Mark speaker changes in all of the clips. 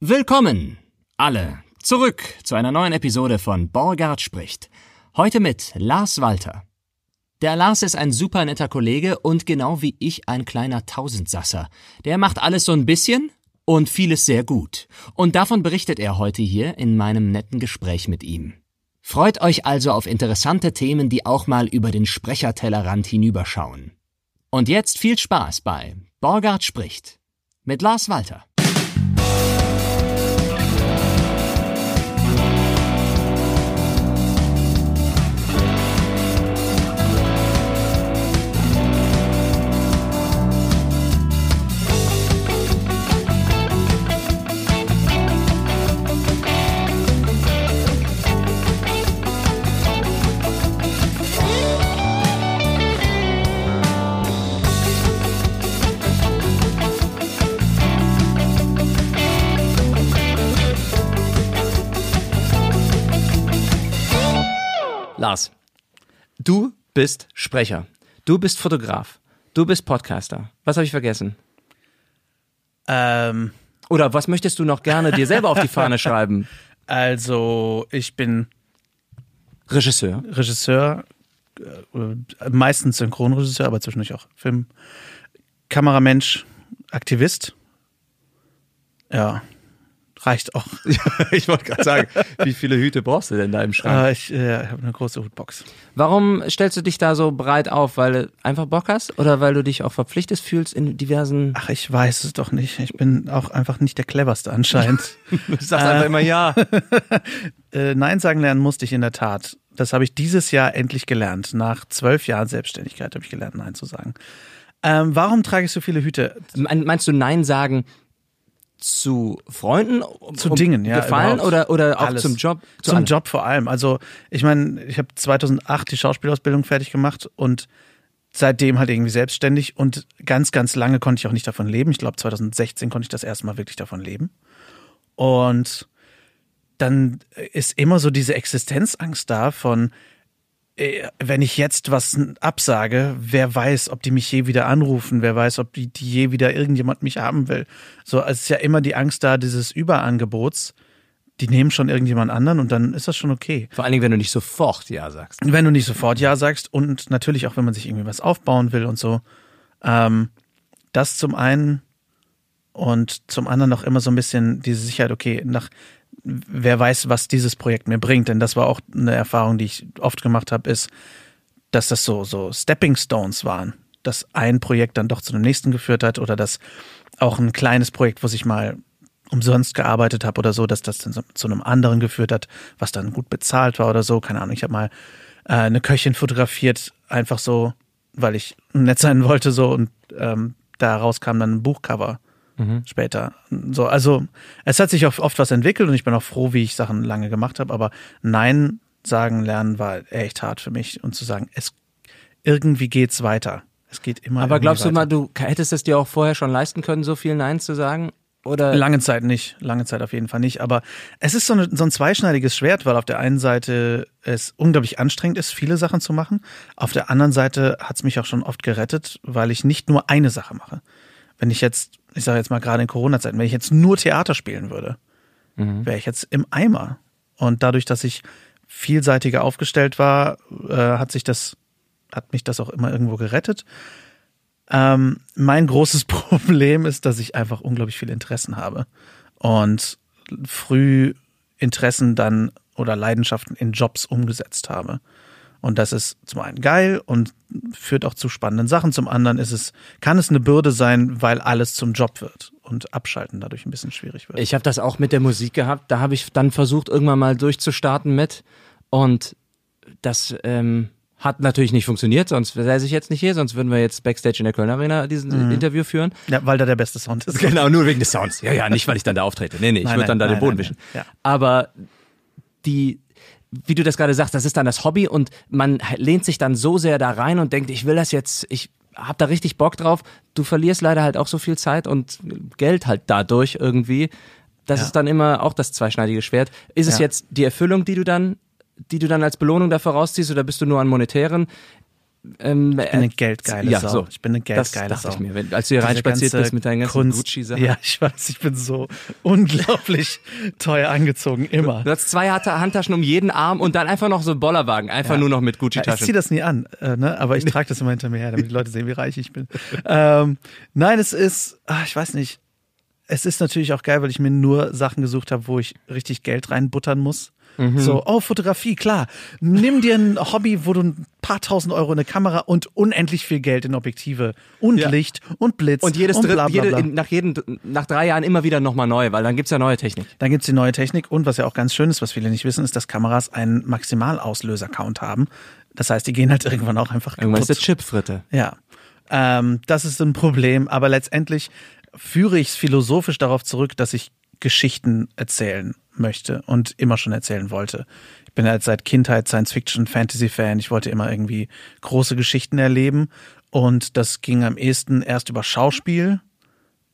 Speaker 1: Willkommen, alle, zurück zu einer neuen Episode von Borgard spricht. Heute mit Lars Walter. Der Lars ist ein super netter Kollege und genau wie ich ein kleiner Tausendsasser. Der macht alles so ein bisschen und vieles sehr gut. Und davon berichtet er heute hier in meinem netten Gespräch mit ihm. Freut euch also auf interessante Themen, die auch mal über den Sprechertellerrand hinüberschauen. Und jetzt viel Spaß bei Borgard spricht mit Lars Walter. Lars, du bist Sprecher, du bist Fotograf, du bist Podcaster. Was habe ich vergessen?
Speaker 2: Ähm,
Speaker 1: Oder was möchtest du noch gerne dir selber auf die Fahne schreiben?
Speaker 2: also ich bin
Speaker 1: Regisseur.
Speaker 2: Regisseur, äh, meistens Synchronregisseur, aber zwischendurch auch Film, Kameramensch, Aktivist. Ja, reicht auch.
Speaker 1: ich wollte gerade sagen, wie viele Hüte brauchst du denn da im Schrank?
Speaker 2: Äh, ich äh, habe eine große Hutbox.
Speaker 1: Warum stellst du dich da so breit auf? Weil du einfach Bock hast oder weil du dich auch verpflichtet fühlst in diversen.
Speaker 2: Ach, ich weiß es doch nicht. Ich bin auch einfach nicht der cleverste anscheinend.
Speaker 1: du sagst einfach immer ja.
Speaker 2: äh, Nein sagen lernen musste ich in der Tat. Das habe ich dieses Jahr endlich gelernt. Nach zwölf Jahren Selbstständigkeit habe ich gelernt, Nein zu sagen. Ähm, warum trage ich so viele Hüte?
Speaker 1: Meinst du Nein sagen zu Freunden,
Speaker 2: zu Dingen, ja,
Speaker 1: gefallen
Speaker 2: überhaupt.
Speaker 1: oder oder auch
Speaker 2: Alles.
Speaker 1: zum Job? Zu
Speaker 2: Zum
Speaker 1: allem?
Speaker 2: Job vor allem. Also ich meine, ich habe 2008 die Schauspielausbildung fertig gemacht und seitdem halt irgendwie selbstständig und ganz, ganz lange konnte ich auch nicht davon leben. Ich glaube 2016 konnte ich das erste Mal wirklich davon leben. Und dann ist immer so diese Existenzangst da von, wenn ich jetzt was absage, wer weiß, ob die mich je wieder anrufen, wer weiß, ob die, die je wieder irgendjemand mich haben will. So, es ist ja immer die Angst da dieses Überangebots. Die nehmen schon irgendjemand anderen und dann ist das schon okay.
Speaker 1: Vor allen Dingen, wenn du nicht sofort ja sagst.
Speaker 2: Wenn du nicht sofort Ja sagst und natürlich auch, wenn man sich irgendwie was aufbauen will und so. Ähm, das zum einen und zum anderen noch immer so ein bisschen diese Sicherheit, okay, nach wer weiß, was dieses Projekt mir bringt. Denn das war auch eine Erfahrung, die ich oft gemacht habe, ist, dass das so, so Stepping Stones waren. Dass ein Projekt dann doch zu dem nächsten geführt hat oder dass auch ein kleines Projekt, wo ich mal umsonst gearbeitet habe oder so, dass das dann zu einem anderen geführt hat, was dann gut bezahlt war oder so. Keine Ahnung. Ich habe mal äh, eine Köchin fotografiert, einfach so, weil ich nett sein wollte, so und ähm, daraus kam dann ein Buchcover später. So, also es hat sich auch oft was entwickelt und ich bin auch froh, wie ich Sachen lange gemacht habe, aber Nein sagen lernen war echt hart für mich und zu sagen, es irgendwie geht's weiter. Es geht immer.
Speaker 1: Aber glaubst du
Speaker 2: weiter.
Speaker 1: mal, du hättest es dir auch vorher schon leisten können, so viel Nein zu sagen? Oder
Speaker 2: Lange Zeit nicht, lange Zeit auf jeden Fall nicht. Aber es ist so, eine, so ein zweischneidiges Schwert, weil auf der einen Seite es unglaublich anstrengend ist, viele Sachen zu machen. Auf der anderen Seite hat es mich auch schon oft gerettet, weil ich nicht nur eine Sache mache. Wenn ich jetzt, ich sage jetzt mal gerade in Corona-Zeiten, wenn ich jetzt nur Theater spielen würde, wäre ich jetzt im Eimer. Und dadurch, dass ich vielseitiger aufgestellt war, äh, hat sich das, hat mich das auch immer irgendwo gerettet. Ähm, mein großes Problem ist, dass ich einfach unglaublich viele Interessen habe und früh Interessen dann oder Leidenschaften in Jobs umgesetzt habe. Und das ist zum einen geil und führt auch zu spannenden Sachen. Zum anderen ist es, kann es eine Bürde sein, weil alles zum Job wird und abschalten dadurch ein bisschen schwierig wird.
Speaker 1: ich habe das auch mit der Musik gehabt. Da habe ich dann versucht, irgendwann mal durchzustarten mit. Und das ähm, hat natürlich nicht funktioniert, sonst säße ich jetzt nicht hier, sonst würden wir jetzt Backstage in der Köln Arena diesen Interview führen.
Speaker 2: ja, weil da der beste Sound ist.
Speaker 1: Genau, nur wegen des Sounds. Ja, ja, nicht, weil ich dann da auftrete. Nee, nee, ich würde dann da
Speaker 2: nein,
Speaker 1: den Boden
Speaker 2: nein,
Speaker 1: wischen.
Speaker 2: ja.
Speaker 1: Aber die, wie du das gerade sagst, das ist dann das Hobby und man lehnt sich dann so sehr da rein und denkt, ich will das jetzt, ich hab da richtig Bock drauf. Du verlierst leider halt auch so viel Zeit und Geld halt dadurch irgendwie. Das
Speaker 2: Ja.
Speaker 1: ist dann immer auch das zweischneidige Schwert. Ist es
Speaker 2: Ja.
Speaker 1: jetzt die Erfüllung, die du dann, die du dann als Belohnung dafür rausziehst oder bist du nur an monetären? Ähm,
Speaker 2: ich bin eine geldgeile
Speaker 1: ja,
Speaker 2: Sau.
Speaker 1: So.
Speaker 2: Ich bin eine geldgeile
Speaker 1: das
Speaker 2: Sau.
Speaker 1: Ich mir, wenn, als du hier reinspaziert bist mit deinen ganzen Gucci-Sachen.
Speaker 2: Ja, ich weiß, ich bin so unglaublich teuer angezogen, immer.
Speaker 1: Du hast zwei Handtaschen um jeden Arm und dann einfach noch so einen Bollerwagen, einfach ja. nur noch mit Gucci-Taschen.
Speaker 2: Ja, ich ziehe das nie an, äh, ne? aber ich trage das immer hinter mir her, damit die Leute sehen, wie reich ich bin. ähm, nein, es ist, ach, ich weiß nicht, es ist natürlich auch geil, weil ich mir nur Sachen gesucht habe, wo ich richtig Geld reinbuttern muss. Mhm. So, oh, Fotografie, klar. Nimm dir ein Hobby, wo du ein paar tausend Euro in eine Kamera und unendlich viel Geld in Objektive und ja. Licht und Blitz.
Speaker 1: Und jedes und bla, bla, bla. Jede, nach, jeden, nach drei Jahren immer wieder nochmal neu, weil dann gibt's ja neue Technik.
Speaker 2: Dann gibt's die neue Technik und was ja auch ganz schön ist, was viele nicht wissen, ist, dass Kameras einen Maximalauslöser-Count haben. Das heißt, die gehen halt irgendwann auch einfach kaputt.
Speaker 1: Irgendwann ist der Chip fritte.
Speaker 2: Ja. Ähm, das ist ein Problem, aber letztendlich führe ich es philosophisch darauf zurück, dass ich Geschichten erzählen möchte und immer schon erzählen wollte. Ich bin halt seit Kindheit Science-Fiction, Fantasy-Fan. Ich wollte immer irgendwie große Geschichten erleben und das ging am ehesten erst über Schauspiel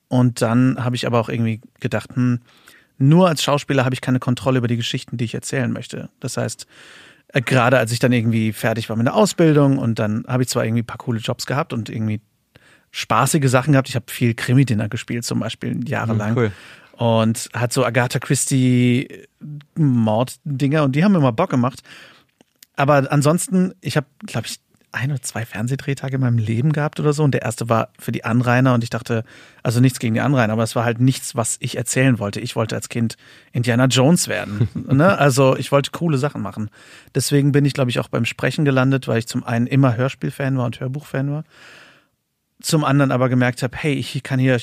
Speaker 2: und dann habe ich aber auch irgendwie gedacht, hm, nur als Schauspieler habe ich keine Kontrolle über die Geschichten, die ich erzählen möchte. Das heißt, äh, gerade als ich dann irgendwie fertig war mit der Ausbildung und dann habe ich zwar irgendwie ein paar coole Jobs gehabt und irgendwie spaßige Sachen gehabt. Ich habe viel Krimi-Dinner gespielt, zum Beispiel jahrelang. Cool. Und hat so Agatha Christie Morddinger und die haben immer Bock gemacht. Aber ansonsten, ich habe, glaube ich, ein oder zwei Fernsehdrehtage in meinem Leben gehabt oder so. Und der erste war für die Anrainer und ich dachte, also nichts gegen die Anrainer, aber es war halt nichts, was ich erzählen wollte. Ich wollte als Kind Indiana Jones werden. ne? Also ich wollte coole Sachen machen. Deswegen bin ich, glaube ich, auch beim Sprechen gelandet, weil ich zum einen immer Hörspielfan war und Hörbuchfan war zum anderen aber gemerkt habe, hey, ich kann hier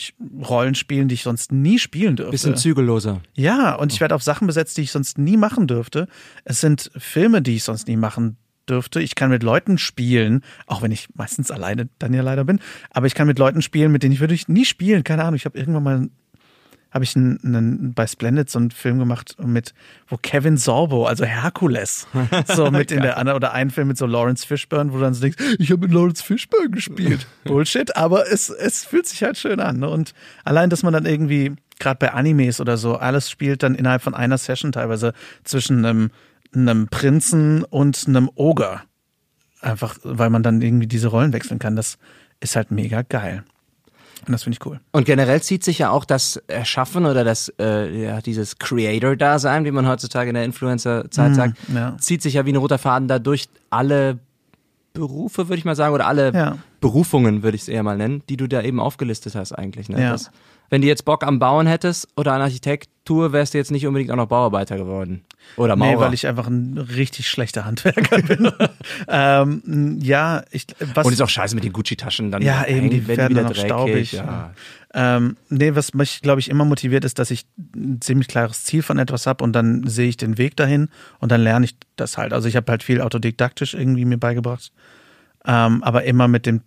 Speaker 2: Rollen spielen, die ich sonst nie spielen dürfte.
Speaker 1: Bisschen zügelloser.
Speaker 2: Ja, und ich werde auf Sachen besetzt, die ich sonst nie machen dürfte. Es sind Filme, die ich sonst nie machen dürfte. Ich kann mit Leuten spielen, auch wenn ich meistens alleine dann ja leider bin, aber ich kann mit Leuten spielen, mit denen ich würde ich nie spielen. Keine Ahnung, ich habe irgendwann mal habe ich einen, einen, bei Splendid so einen Film gemacht mit, wo Kevin Sorbo, also Herkules, so mit in der anderen oder einen Film mit so Lawrence Fishburne, wo du dann so denkst, ich habe mit Lawrence Fishburne gespielt. Bullshit, aber es, es fühlt sich halt schön an. Ne? Und allein, dass man dann irgendwie, gerade bei Animes oder so, alles spielt dann innerhalb von einer Session teilweise zwischen einem, einem Prinzen und einem Ogre. Einfach, weil man dann irgendwie diese Rollen wechseln kann. Das ist halt mega geil. Und das finde ich cool.
Speaker 1: Und generell zieht sich ja auch das Erschaffen oder das, äh, ja, dieses Creator-Dasein, wie man heutzutage in der Influencer-Zeit mm, sagt, ja. zieht sich ja wie ein roter Faden da durch alle Berufe, würde ich mal sagen, oder alle ja. Berufungen, würde ich es eher mal nennen, die du da eben aufgelistet hast eigentlich. Ne? Ja. Das, wenn du jetzt Bock am Bauen hättest oder an Architektur, wärst du jetzt nicht unbedingt auch noch Bauarbeiter geworden. Oder Maurer. Nee,
Speaker 2: weil ich einfach ein richtig schlechter Handwerker bin. ähm, ja, ich
Speaker 1: was, Und ist auch scheiße mit den Gucci-Taschen dann.
Speaker 2: Ja, eben, die werden wieder dreckig, staubig. Ja. Ähm, nee, was mich, glaube ich, immer motiviert ist, dass ich ein ziemlich klares Ziel von etwas habe und dann sehe ich den Weg dahin und dann lerne ich das halt. Also ich habe halt viel autodidaktisch irgendwie mir beigebracht, ähm, aber immer mit dem,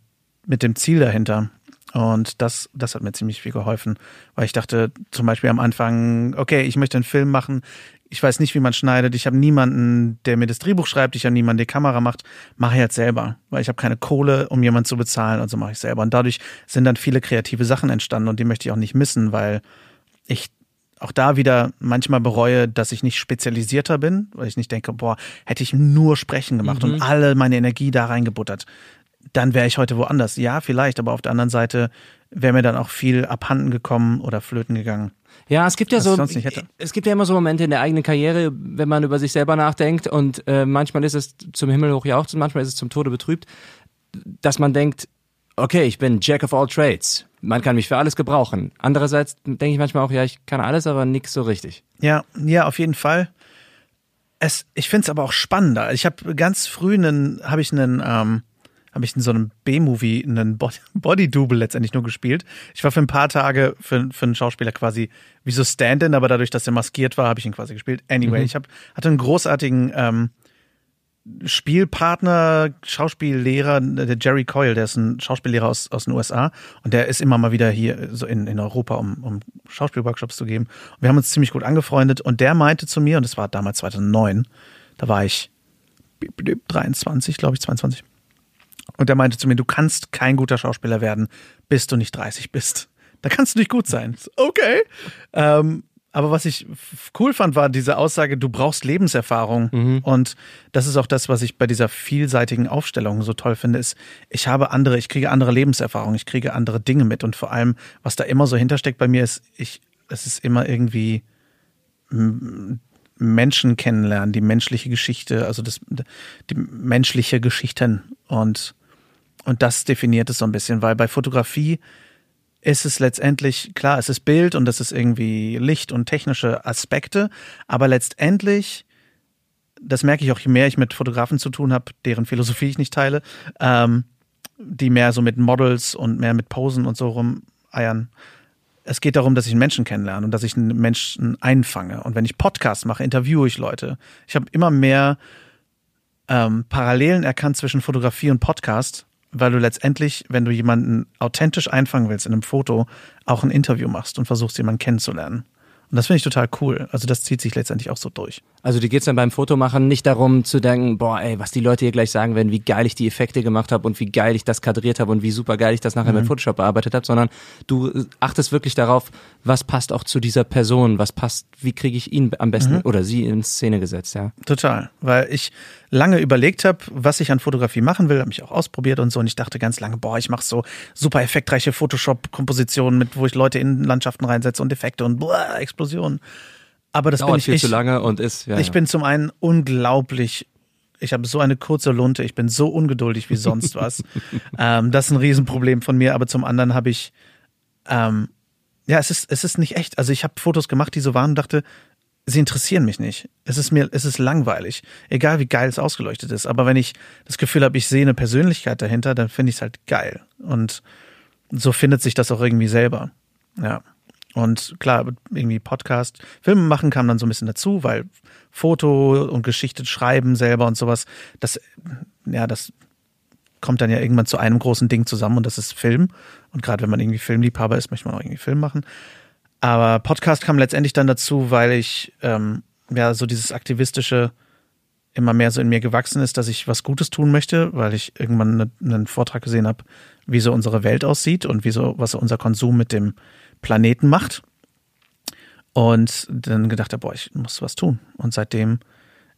Speaker 2: mit dem Ziel dahinter. Und das, das hat mir ziemlich viel geholfen, weil ich dachte zum Beispiel am Anfang, okay, ich möchte einen Film machen, ich weiß nicht, wie man schneidet, ich habe niemanden, der mir das Drehbuch schreibt, ich habe niemanden, der Kamera macht, mache ich jetzt selber, weil ich habe keine Kohle, um jemanden zu bezahlen, also mache ich selber. Und dadurch sind dann viele kreative Sachen entstanden und die möchte ich auch nicht missen, weil ich auch da wieder manchmal bereue, dass ich nicht spezialisierter bin, weil ich nicht denke, boah, hätte ich nur Sprechen gemacht mhm. und alle meine Energie da reingebuttert dann wäre ich heute woanders. Ja, vielleicht, aber auf der anderen Seite wäre mir dann auch viel abhanden gekommen oder flöten gegangen.
Speaker 1: Ja, es gibt ja so, es gibt ja immer so Momente in der eigenen Karriere, wenn man über sich selber nachdenkt und äh, manchmal ist es zum Himmel hochjauchzend, manchmal ist es zum Tode betrübt, dass man denkt, okay, ich bin Jack of all trades. Man kann mich für alles gebrauchen. Andererseits denke ich manchmal auch, ja, ich kann alles, aber nix so richtig.
Speaker 2: Ja, ja, auf jeden Fall. Es, ich finde es aber auch spannender. Ich habe ganz früh einen, habe ich einen ähm, habe ich in so einem B-Movie einen Body-Double letztendlich nur gespielt. Ich war für ein paar Tage für, für einen Schauspieler quasi wie so Stand-in, aber dadurch, dass er maskiert war, habe ich ihn quasi gespielt. Anyway, mhm. ich hab, hatte einen großartigen ähm, Spielpartner, Schauspiellehrer, der Jerry Coyle, der ist ein Schauspiellehrer aus, aus den USA und der ist immer mal wieder hier so in, in Europa, um, um Schauspielworkshops zu geben. Und wir haben uns ziemlich gut angefreundet und der meinte zu mir, und das war damals 2009, da war ich 23, glaube ich, 22. Und er meinte zu mir, du kannst kein guter Schauspieler werden, bis du nicht 30 bist. Da kannst du nicht gut sein. Okay. Ähm, aber was ich cool fand, war diese Aussage, du brauchst Lebenserfahrung. Mhm. Und das ist auch das, was ich bei dieser vielseitigen Aufstellung so toll finde, ist, ich habe andere, ich kriege andere Lebenserfahrung, ich kriege andere Dinge mit. Und vor allem, was da immer so hintersteckt bei mir ist, ich, es ist immer irgendwie Menschen kennenlernen, die menschliche Geschichte, also das, die menschliche Geschichten. Und, und das definiert es so ein bisschen, weil bei Fotografie ist es letztendlich, klar, es ist Bild und das ist irgendwie Licht und technische Aspekte, aber letztendlich, das merke ich auch, je mehr ich mit Fotografen zu tun habe, deren Philosophie ich nicht teile, ähm, die mehr so mit Models und mehr mit Posen und so rumeiern. Es geht darum, dass ich einen Menschen kennenlerne und dass ich einen Menschen einfange. Und wenn ich Podcasts mache, interviewe ich Leute. Ich habe immer mehr ähm, Parallelen erkannt zwischen Fotografie und Podcast, weil du letztendlich, wenn du jemanden authentisch einfangen willst in einem Foto, auch ein Interview machst und versuchst, jemanden kennenzulernen. Und das finde ich total cool. Also das zieht sich letztendlich auch so durch.
Speaker 1: Also die geht's dann beim Fotomachen nicht darum zu denken, boah, ey, was die Leute hier gleich sagen werden, wie geil ich die Effekte gemacht habe und wie geil ich das kadriert habe und wie super geil ich das nachher mhm. mit Photoshop bearbeitet habe, sondern du achtest wirklich darauf, was passt auch zu dieser Person, was passt, wie kriege ich ihn am besten mhm. oder sie in Szene gesetzt, ja.
Speaker 2: Total, weil ich lange überlegt habe, was ich an Fotografie machen will, habe mich auch ausprobiert und so und ich dachte ganz lange, boah, ich mache so super effektreiche Photoshop-Kompositionen mit, wo ich Leute in Landschaften reinsetze und Effekte und boah, Explosionen. Aber das
Speaker 1: Dauert
Speaker 2: bin ich
Speaker 1: viel
Speaker 2: ich,
Speaker 1: zu lange und ist.
Speaker 2: Ja, ich ja. bin zum einen unglaublich ich habe so eine kurze Lunte, ich bin so ungeduldig wie sonst was. ähm, das ist ein Riesenproblem von mir, aber zum anderen habe ich, ähm, ja, es ist, es ist nicht echt. Also ich habe Fotos gemacht, die so waren und dachte, sie interessieren mich nicht. Es ist mir, es ist langweilig. Egal wie geil es ausgeleuchtet ist. Aber wenn ich das Gefühl habe, ich sehe eine Persönlichkeit dahinter, dann finde ich es halt geil. Und so findet sich das auch irgendwie selber. Ja. Und klar, irgendwie Podcast, Filme machen kam dann so ein bisschen dazu, weil Foto und Geschichte schreiben selber und sowas, das, ja, das kommt dann ja irgendwann zu einem großen Ding zusammen und das ist Film. Und gerade wenn man irgendwie Filmliebhaber ist, möchte man auch irgendwie Film machen. Aber Podcast kam letztendlich dann dazu, weil ich ähm, ja so dieses aktivistische immer mehr so in mir gewachsen ist, dass ich was Gutes tun möchte, weil ich irgendwann ne, einen Vortrag gesehen habe, wie so unsere Welt aussieht und wie so, was unser Konsum mit dem Planeten macht. Und dann gedacht habe, boah, ich muss was tun. Und seitdem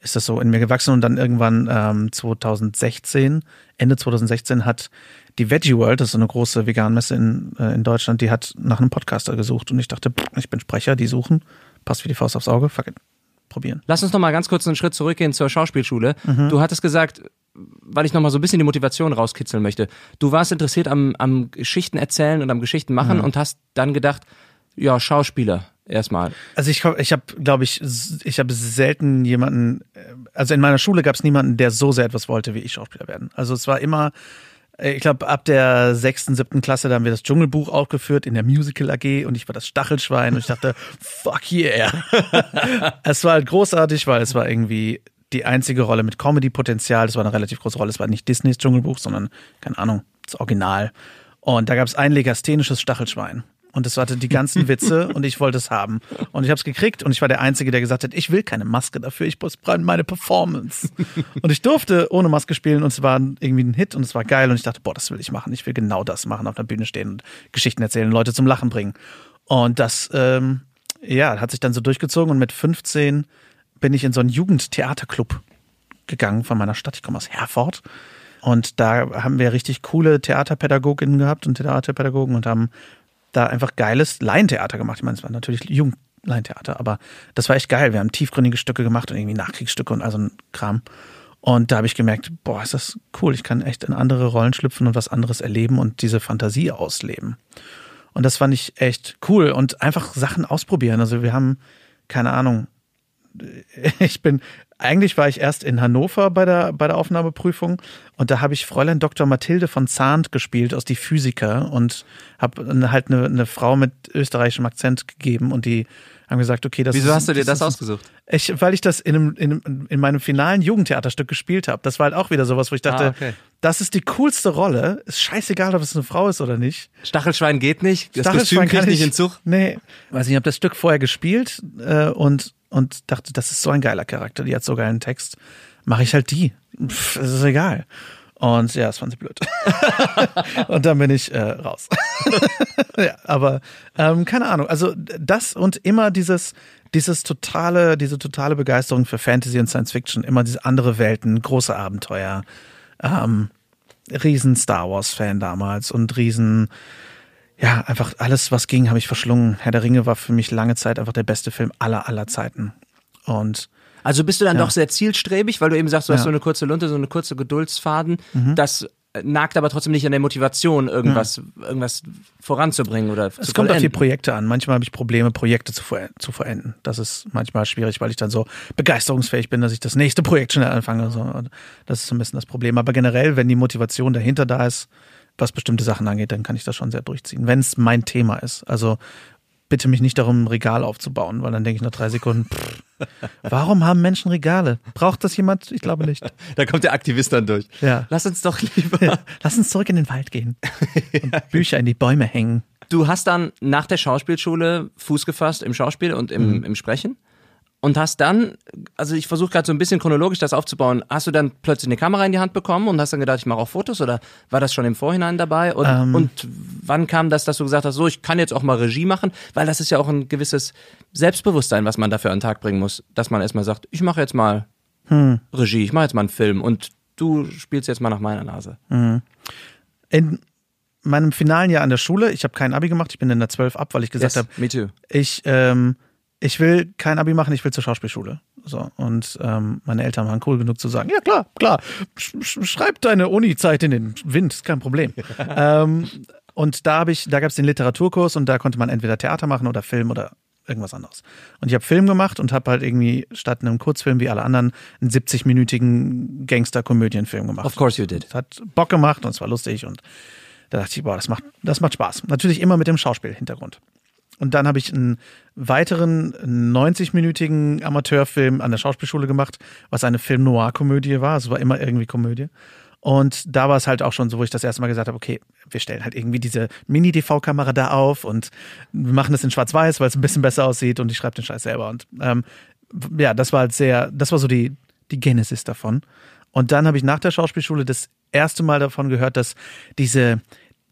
Speaker 2: ist das so in mir gewachsen und dann irgendwann ähm, 2016, Ende 2016 hat die Veggie World, das ist eine große Veganmesse in, äh, in Deutschland, die hat nach einem Podcaster gesucht und ich dachte, ich bin Sprecher, die suchen, passt wie die Faust aufs Auge, fuck it, probieren.
Speaker 1: Lass uns noch mal ganz kurz einen Schritt zurückgehen zur Schauspielschule. Mhm. Du hattest gesagt, weil ich noch mal so ein bisschen die Motivation rauskitzeln möchte. Du warst interessiert am, am Geschichten erzählen und am Geschichten machen mhm. und hast dann gedacht, ja, Schauspieler erstmal.
Speaker 2: Also ich, ich habe, glaube ich, ich habe selten jemanden, äh, also in meiner Schule gab es niemanden, der so sehr etwas wollte, wie ich Schauspieler werden. Also es war immer, äh, ich glaube, ab der sechsten, siebten Klasse, da haben wir das Dschungelbuch aufgeführt in der Musical AG und ich war das Stachelschwein und ich dachte, fuck yeah. es war halt großartig, weil es war irgendwie die einzige Rolle mit Comedy-Potenzial. Das war eine relativ große Rolle. Es war nicht Disneys Dschungelbuch, sondern, keine Ahnung, das Original. Und da gab es ein legasthenisches Stachelschwein und es hatte die ganzen Witze und ich wollte es haben. Und ich habe es gekriegt und ich war der Einzige, der gesagt hat, ich will keine Maske dafür, ich brauche meine Performance. Und ich durfte ohne Maske spielen und es war irgendwie ein Hit und es war geil und ich dachte, boah, das will ich machen. Ich will genau das machen, auf der Bühne stehen und Geschichten erzählen, Leute zum Lachen bringen. Und das, ähm, ja, hat sich dann so durchgezogen und mit 15 bin ich in so einen Jugendtheaterclub gegangen von meiner Stadt. Ich komme aus Herford. Und da haben wir richtig coole Theaterpädagoginnen gehabt und Theaterpädagogen und haben da einfach geiles Laientheater gemacht. Ich meine, es war natürlich Jugendlaientheater, aber das war echt geil. Wir haben tiefgründige Stücke gemacht und irgendwie Nachkriegsstücke und also ein Kram. Und da habe ich gemerkt, boah, ist das cool. Ich kann echt in andere Rollen schlüpfen und was anderes erleben und diese Fantasie ausleben. Und das fand ich echt cool und einfach Sachen ausprobieren. Also wir haben, keine Ahnung, ich bin eigentlich war ich erst in Hannover bei der, bei der Aufnahmeprüfung und da habe ich Fräulein Dr. Mathilde von Zahnt gespielt aus Die Physiker und habe halt eine, eine Frau mit österreichischem Akzent gegeben und die haben gesagt, okay, das
Speaker 1: Wieso
Speaker 2: ist,
Speaker 1: hast du dir das,
Speaker 2: das
Speaker 1: ausgesucht?
Speaker 2: Ich, weil ich das in, einem, in, in meinem finalen Jugendtheaterstück gespielt habe. Das war halt auch wieder sowas, wo ich dachte, ah, okay. das ist die coolste Rolle. Ist scheißegal, ob es eine Frau ist oder nicht.
Speaker 1: Stachelschwein geht nicht.
Speaker 2: Das Stachelschwein kann nicht in Zug. Nee, weiß nicht, ich habe das Stück vorher gespielt äh, und und dachte, das ist so ein geiler Charakter, die hat so geilen Text. Mache ich halt die. Pff, das ist egal. Und ja, das fand sie blöd. und dann bin ich äh, raus. ja, aber ähm, keine Ahnung. Also das und immer dieses, dieses totale, diese totale Begeisterung für Fantasy und Science Fiction, immer diese andere Welten, große Abenteuer. Ähm, riesen Star Wars Fan damals und riesen ja, einfach alles, was ging, habe ich verschlungen. Herr der Ringe war für mich lange Zeit einfach der beste Film aller, aller Zeiten. Und
Speaker 1: Also bist du dann
Speaker 2: Ja.
Speaker 1: doch sehr zielstrebig, weil du eben sagst, du hast
Speaker 2: Ja.
Speaker 1: so eine kurze Lunte, so eine kurze Geduldsfaden. Das nagt aber trotzdem nicht an der Motivation, irgendwas, irgendwas voranzubringen oder zu
Speaker 2: es kommt auf die. Projekte an. Manchmal habe ich Probleme, Projekte zu, vor zu vollenden. Das ist manchmal schwierig, weil ich dann so begeisterungsfähig bin, dass ich das nächste Projekt schnell anfange. So. Das ist so ein bisschen das Problem. Aber generell, wenn die Motivation dahinter da ist, was bestimmte Sachen angeht, dann kann ich das schon sehr durchziehen. Wenn es mein Thema ist. Also bitte mich nicht darum, ein Regal aufzubauen, weil dann denke ich nach drei Sekunden, pff, warum haben Menschen Regale? Braucht das jemand? Ich glaube nicht.
Speaker 1: Da kommt der Aktivist dann durch.
Speaker 2: Ja.
Speaker 1: Lass uns doch lieber.
Speaker 2: Lass uns zurück in den Wald gehen und Bücher in die Bäume hängen.
Speaker 1: Du hast dann nach der Schauspielschule Fuß gefasst im Schauspiel und im,
Speaker 2: Mhm.
Speaker 1: im Sprechen. Und hast dann, also ich versuche gerade so ein bisschen chronologisch das aufzubauen, hast du dann plötzlich eine Kamera in die Hand bekommen und hast dann gedacht, ich mache auch Fotos oder war das schon im Vorhinein dabei? Und,
Speaker 2: Ähm.
Speaker 1: und wann kam das, dass du gesagt hast, so, ich kann jetzt auch mal Regie machen? Weil das ist ja auch ein gewisses Selbstbewusstsein, was man dafür an den Tag bringen muss, dass man erstmal sagt, ich mache jetzt mal
Speaker 2: Hm.
Speaker 1: Regie, ich mache jetzt mal einen Film und du spielst jetzt mal nach meiner Nase.
Speaker 2: In meinem finalen Jahr an der Schule, ich habe kein Abi gemacht, ich bin in der 12 ab, weil ich gesagt habe,
Speaker 1: me too.
Speaker 2: ich, ähm, ich will kein Abi machen, ich will zur Schauspielschule. So, und ähm, meine Eltern waren cool genug zu sagen, ja klar, klar, sch sch schreib deine Uni-Zeit in den Wind, ist kein Problem. ähm, und da habe ich, da gab es den Literaturkurs und da konnte man entweder Theater machen oder Film oder irgendwas anderes. Und ich habe Film gemacht und habe halt irgendwie statt einem Kurzfilm wie alle anderen einen 70-minütigen Gangster-Komödienfilm gemacht.
Speaker 1: Of course you did.
Speaker 2: Es hat Bock gemacht und es war lustig und da dachte ich, boah, das macht, das macht Spaß. Natürlich immer mit dem Schauspielhintergrund. Und dann habe ich einen weiteren 90-minütigen Amateurfilm an der Schauspielschule gemacht, was eine Film-Noir-Komödie war. Es war immer irgendwie Komödie. Und da war es halt auch schon so, wo ich das erste Mal gesagt habe, okay, wir stellen halt irgendwie diese Mini-DV-Kamera da auf und wir machen das in Schwarz-Weiß, weil es ein bisschen besser aussieht und ich schreibe den Scheiß selber. Und ähm, ja, das war halt sehr, das war so die, die Genesis davon. Und dann habe ich nach der Schauspielschule das erste Mal davon gehört, dass diese,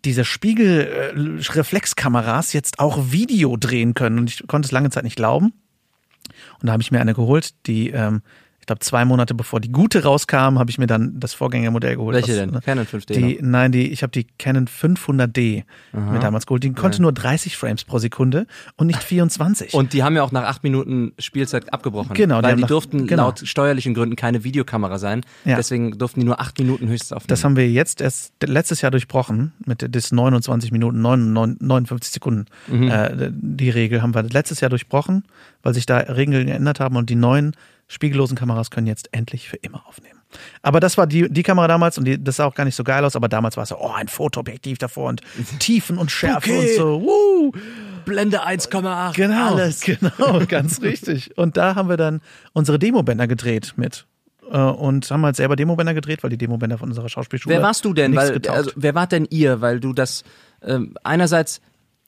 Speaker 2: diese Spiegelreflexkameras jetzt auch Video drehen können. Und ich konnte es lange Zeit nicht glauben. Und da habe ich mir eine geholt, die, ähm, ich glaube, zwei Monate bevor die gute rauskam, habe ich mir dann das Vorgängermodell geholt.
Speaker 1: Welche
Speaker 2: was,
Speaker 1: denn?
Speaker 2: ne,
Speaker 1: Canon 5D
Speaker 2: Die, nein, die, ich habe die Canon 500D mir damals geholt. Die konnte nur 30 Frames pro Sekunde und nicht 24.
Speaker 1: Und die haben ja auch nach acht Minuten Spielzeit abgebrochen.
Speaker 2: Genau, die
Speaker 1: weil
Speaker 2: haben
Speaker 1: die
Speaker 2: nach-
Speaker 1: durften
Speaker 2: genau.
Speaker 1: laut steuerlichen Gründen keine Videokamera sein.
Speaker 2: Ja.
Speaker 1: Deswegen durften die nur acht Minuten höchstens aufnehmen.
Speaker 2: Das haben wir jetzt erst letztes Jahr durchbrochen mit des 29 Minuten, 9, 59 Sekunden. Äh, die Regel haben wir letztes Jahr durchbrochen, weil sich da Regeln geändert haben und die neuen spiegellosen Kameras können jetzt endlich für immer aufnehmen. Aber das war die, die Kamera damals und die, das sah auch gar nicht so geil aus, aber damals war es so, oh, ein Fotoobjektiv davor und Tiefen und Schärfe
Speaker 1: Okay.
Speaker 2: und so. Woo.
Speaker 1: Blende 1,8.
Speaker 2: Genau,
Speaker 1: Alles.
Speaker 2: genau, ganz richtig. Und da haben wir dann unsere Demobänder gedreht mit. Äh, Und haben halt selber Demobänder gedreht, weil die Demobänder von unserer Schauspielschule.
Speaker 1: Wer warst du denn? Weil, also, wer wart denn ihr? Weil du das ähm, einerseits,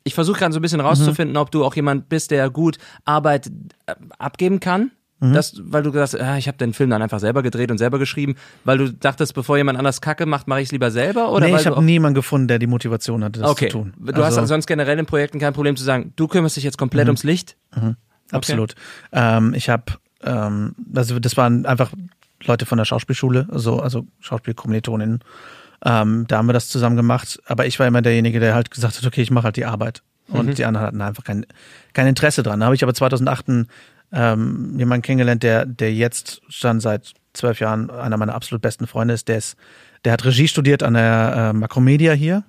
Speaker 1: ich versuche gerade so ein bisschen rauszufinden, ob du auch jemand bist, der gut Arbeit äh, abgeben kann.
Speaker 2: Mhm.
Speaker 1: Das, weil du gesagt hast, ah, ich habe den Film dann einfach selber gedreht und selber geschrieben, weil du dachtest, bevor jemand anders Kacke macht, mache ich es lieber selber? Oder
Speaker 2: nee, ich habe niemanden gefunden, der die Motivation hatte, das
Speaker 1: Okay,
Speaker 2: zu tun.
Speaker 1: du hast
Speaker 2: Also,
Speaker 1: sonst generell in Projekten kein Problem zu sagen, du kümmerst dich jetzt komplett ums Licht.
Speaker 2: Absolut. Ähm, ich habe, ähm, also das waren einfach Leute von der Schauspielschule, also, also Schauspielkommilitoninnen. Ähm, da haben wir das zusammen gemacht. Aber ich war immer derjenige, der halt gesagt hat, okay, ich mache halt die Arbeit. Und die anderen hatten einfach kein, kein Interesse dran. Da habe ich aber 2008 einen, ähm, jemanden kennengelernt, der, der jetzt schon seit zwölf Jahren einer meiner absolut besten Freunde ist. Der ist, der hat Regie studiert an der äh, Makromedia hier.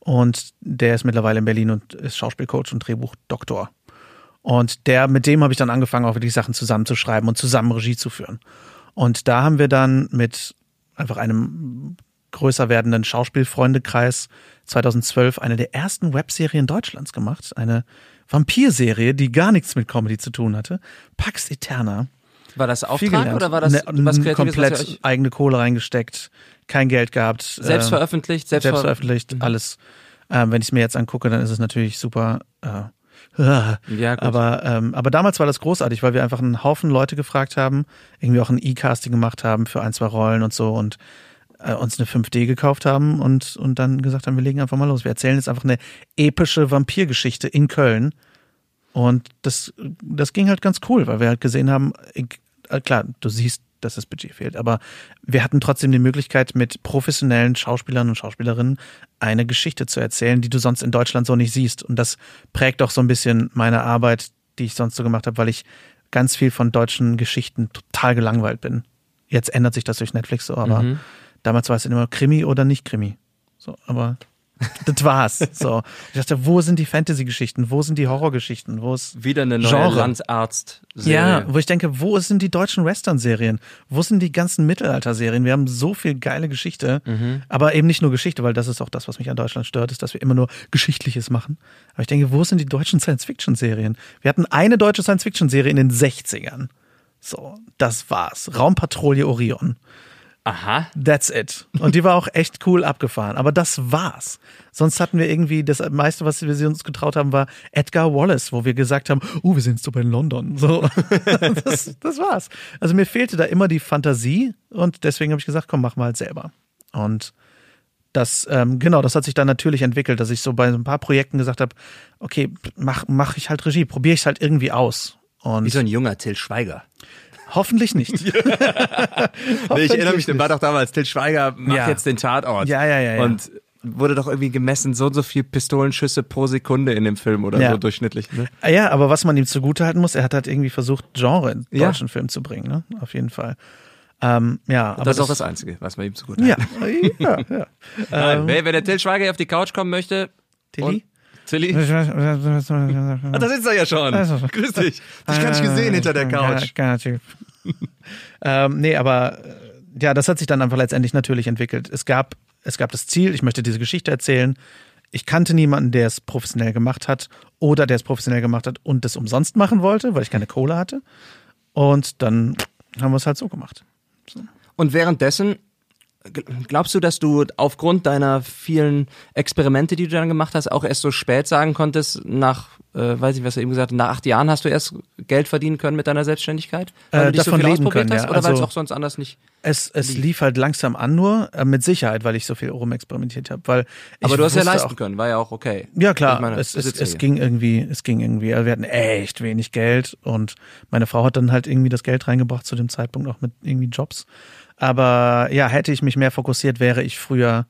Speaker 2: Und der ist mittlerweile in Berlin und ist Schauspielcoach und Drehbuchdoktor. Und der, mit dem habe ich dann angefangen, auch wirklich Sachen zusammenzuschreiben und zusammen Regie zu führen. Und da haben wir dann mit einfach einem größer werdenden Schauspielfreundekreis 2012 eine der ersten Webserien Deutschlands gemacht. Eine Vampirserie, die gar nichts mit Comedy zu tun hatte. Pax Eterna.
Speaker 1: War das Auftrag oder war das
Speaker 2: Ne-
Speaker 1: was Kreatives,
Speaker 2: komplett eigene Kohle reingesteckt, kein Geld gehabt.
Speaker 1: selbst
Speaker 2: äh,
Speaker 1: veröffentlicht, selbst,
Speaker 2: selbst
Speaker 1: ver
Speaker 2: veröffentlicht, alles. Ähm, wenn ich es mir jetzt angucke, dann ist es natürlich super. Äh, ja,
Speaker 1: Ja, gut.
Speaker 2: aber, ähm, aber damals war das großartig, weil wir einfach einen Haufen Leute gefragt haben, irgendwie auch ein E-Casting gemacht haben für ein, zwei Rollen und so und äh, uns eine 5D gekauft haben und, und dann gesagt haben, wir legen einfach mal los. Wir erzählen jetzt einfach eine epische Vampirgeschichte in Köln. Und das, das ging halt ganz cool, weil wir halt gesehen haben, äh, klar, du siehst, dass das Budget fehlt, aber wir hatten trotzdem die Möglichkeit, mit professionellen Schauspielern und Schauspielerinnen eine Geschichte zu erzählen, die du sonst in Deutschland so nicht siehst. Und das prägt auch so ein bisschen meine Arbeit, die ich sonst so gemacht habe, weil ich ganz viel von deutschen Geschichten total gelangweilt bin. Jetzt ändert sich das durch Netflix so, aber
Speaker 1: Mhm.
Speaker 2: Damals war es immer Krimi oder nicht Krimi. So, aber das war's. So. Ich dachte, wo sind die Fantasy-Geschichten? Wo sind die Horrorgeschichten? Wo ist
Speaker 1: Wieder eine neue
Speaker 2: Genre.
Speaker 1: Landsarzt-Serie.
Speaker 2: ja, wo ich denke, wo sind die deutschen Western-Serien? Wo sind die ganzen Mittelalter-Serien? Wir haben so viel geile Geschichte, aber eben nicht nur Geschichte, weil das ist auch das, was mich an Deutschland stört, ist, dass wir immer nur Geschichtliches machen. Aber ich denke, wo sind die deutschen Science-Fiction-Serien? Wir hatten eine deutsche Science-Fiction-Serie in den 60ern. So, das war's. Raumpatrouille Orion.
Speaker 1: Aha.
Speaker 2: That's it. Und die war auch echt cool abgefahren. Aber das war's. Sonst hatten wir irgendwie, das meiste, was wir uns getraut haben, war Edgar Wallace, wo wir gesagt haben, uh, wir sind jetzt so bei London. So. Das, das war's. Also mir fehlte da immer die Fantasie und deswegen habe ich gesagt, komm, mach mal halt selber. Und das, ähm, genau, das hat sich dann natürlich entwickelt, dass ich so bei ein paar Projekten gesagt habe, okay, mach, mach ich halt Regie, probiere ich halt irgendwie aus. Und
Speaker 1: Wie so ein junger Till Schweiger.
Speaker 2: Hoffentlich nicht.
Speaker 1: Nee, ich erinnere mich,
Speaker 2: Hoffentlich
Speaker 1: war doch damals, Till Schweiger macht
Speaker 2: Ja.
Speaker 1: jetzt den Tatort.
Speaker 2: Ja, ja, ja, ja.
Speaker 1: Und wurde doch irgendwie gemessen, so und so viel Pistolenschüsse pro Sekunde in dem Film oder
Speaker 2: Ja.
Speaker 1: so durchschnittlich. Ne?
Speaker 2: Ah Ja, aber was man ihm zugutehalten muss, er hat halt irgendwie versucht, Genre in
Speaker 1: Ja.
Speaker 2: deutschen Film zu bringen, ne? Auf jeden Fall. Ähm, ja, aber
Speaker 1: das ist auch das Einzige, was man ihm zugute
Speaker 2: Ja, ja, ja.
Speaker 1: Nein, wer, wenn der Till Schweiger hier auf die Couch kommen möchte.
Speaker 2: Tilly?
Speaker 1: Tilly?
Speaker 2: Ah,
Speaker 1: da sitzt er ja schon. Grüß dich. Dich kann ich gesehen hinter der Couch.
Speaker 2: Geiler Typ. ähm, nee, aber äh, ja, das hat sich dann einfach letztendlich natürlich entwickelt. Es gab, es gab das Ziel, ich möchte diese Geschichte erzählen. Ich kannte niemanden, der es professionell gemacht hat oder der es professionell gemacht hat und das umsonst machen wollte, weil ich keine Kohle hatte. Und dann haben wir es halt so gemacht.
Speaker 1: Und währenddessen, glaubst du, dass du aufgrund deiner vielen Experimente, die du dann gemacht hast, auch erst so spät sagen konntest, nach, äh, weiß ich, was du eben gesagt hast, nach acht Jahren hast du erst Geld verdienen können mit deiner Selbstständigkeit? Weil
Speaker 2: Äh,
Speaker 1: du dich
Speaker 2: davon
Speaker 1: so viel
Speaker 2: leben
Speaker 1: ausprobiert
Speaker 2: können,
Speaker 1: hast?
Speaker 2: ja.
Speaker 1: Oder weil es
Speaker 2: Also-
Speaker 1: auch sonst anders nicht.
Speaker 2: Es, es lief halt langsam an nur, äh, mit Sicherheit, weil ich so viel rumexperimentiert habe. Weil ich
Speaker 1: Aber du hast ja leisten
Speaker 2: auch-
Speaker 1: können, war ja auch okay.
Speaker 2: Ja klar,
Speaker 1: meine,
Speaker 2: es, es, es ging irgendwie, es ging irgendwie. Also wir hatten echt wenig Geld und meine Frau hat dann halt irgendwie das Geld reingebracht zu dem Zeitpunkt auch mit irgendwie Jobs. Aber ja, hätte ich mich mehr fokussiert, wäre ich früher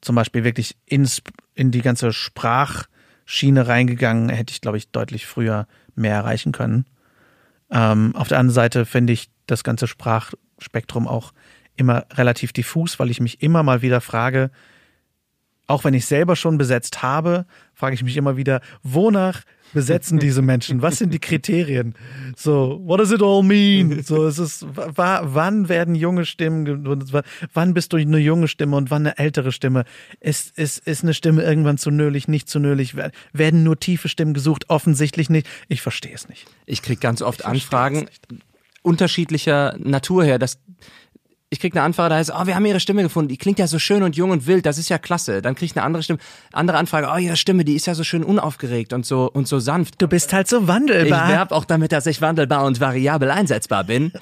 Speaker 2: zum Beispiel wirklich ins, in die ganze Sprachschiene reingegangen, hätte ich, glaube ich, deutlich früher mehr erreichen können. Ähm, auf der anderen Seite finde ich das ganze Sprachspektrum auch immer relativ diffus, weil ich mich immer mal wieder frage, auch wenn ich selber schon besetzt habe, frage ich mich immer wieder, wonach besetzen diese Menschen? Was sind die Kriterien? So, what does it all mean? So, es ist, wa- wann werden junge Stimmen, wann bist du eine junge Stimme und wann eine ältere Stimme? Ist, ist, ist eine Stimme irgendwann zu nölig, nicht zu nölig? Werden nur tiefe Stimmen gesucht? Offensichtlich nicht. Ich verstehe es nicht.
Speaker 1: Ich krieg ganz oft Anfragen unterschiedlicher Natur her, dass ich krieg eine Anfrage, da heißt, oh, wir haben ihre Stimme gefunden, die klingt ja so schön und jung und wild, das ist ja klasse. Dann krieg ich eine andere Stimme, andere Anfrage, oh, ihre Stimme, die ist ja so schön unaufgeregt und so und so sanft.
Speaker 2: Du bist halt so
Speaker 1: Ich
Speaker 2: wandelbar.
Speaker 1: werbe auch damit, dass ich wandelbar und variabel einsetzbar bin.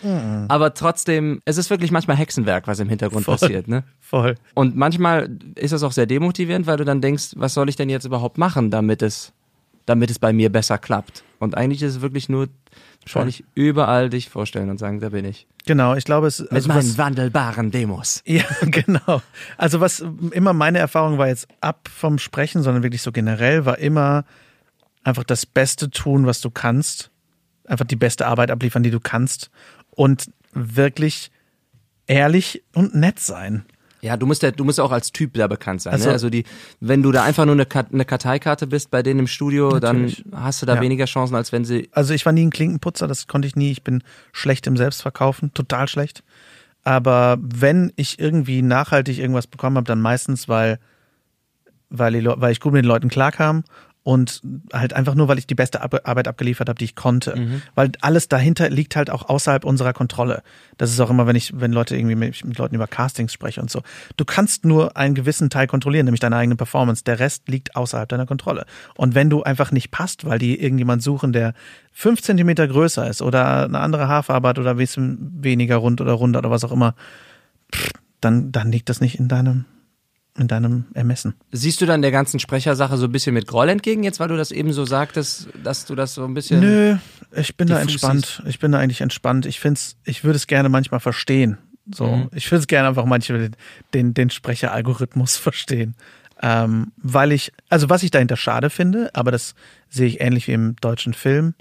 Speaker 1: Aber trotzdem, es ist wirklich manchmal Hexenwerk, was im Hintergrund
Speaker 2: Voll.
Speaker 1: passiert, ne?
Speaker 2: Voll.
Speaker 1: Und manchmal ist das auch sehr demotivierend, weil du dann denkst, was soll ich denn jetzt überhaupt machen, damit es, damit es bei mir besser klappt? Und eigentlich ist es wirklich nur wahrscheinlich überall dich vorstellen und sagen, da bin ich.
Speaker 2: Genau, ich glaube, es
Speaker 1: Mit
Speaker 2: also
Speaker 1: meinen
Speaker 2: was,
Speaker 1: wandelbaren Demos.
Speaker 2: Ja, genau. Also was immer meine Erfahrung war jetzt ab vom Sprechen, sondern wirklich so generell, war immer einfach das Beste tun, was du kannst. Einfach die beste Arbeit abliefern, die du kannst. Und wirklich ehrlich und nett sein.
Speaker 1: Ja, du musst ja, du musst auch als Typ da bekannt sein.
Speaker 2: Also-
Speaker 1: ne? also die, wenn du da einfach nur eine, Kat- eine Karteikarte bist bei denen im Studio,
Speaker 2: Natürlich.
Speaker 1: dann hast du da
Speaker 2: Ja.
Speaker 1: weniger Chancen, als wenn sie.
Speaker 2: Also ich war nie ein Klinkenputzer, das konnte ich nie. Ich bin schlecht im Selbstverkaufen, total schlecht. Aber wenn ich irgendwie nachhaltig irgendwas bekommen habe, dann meistens, weil, weil, die, weil ich gut mit den Leuten klarkam und halt einfach nur, weil ich die beste Arbeit abgeliefert habe, die ich konnte. Weil alles dahinter liegt halt auch außerhalb unserer Kontrolle. Das ist auch immer, wenn ich, wenn Leute irgendwie mit, mit Leuten über Castings spreche und so. Du kannst nur einen gewissen Teil kontrollieren, nämlich deine eigene Performance. Der Rest liegt außerhalb deiner Kontrolle. Und wenn du einfach nicht passt, weil die irgendjemand suchen, der fünf Zentimeter größer ist oder eine andere Haarfarbe hat oder ein bisschen weniger rund oder runder oder was auch immer, pff, dann, dann liegt das nicht in deinem, in deinem Ermessen.
Speaker 1: Siehst du dann der ganzen Sprechersache so ein bisschen mit Groll entgegen, jetzt weil du das eben so sagtest, dass du das so ein bisschen.
Speaker 2: Nö, ich bin da entspannt. Ich bin da eigentlich entspannt. Ich find's, ich würde es gerne manchmal verstehen. So,
Speaker 1: Mhm.
Speaker 2: ich würde es gerne einfach manchmal den, den, den Sprecheralgorithmus verstehen. Ähm, weil ich, also was ich dahinter schade finde, aber das sehe ich ähnlich wie im deutschen Film,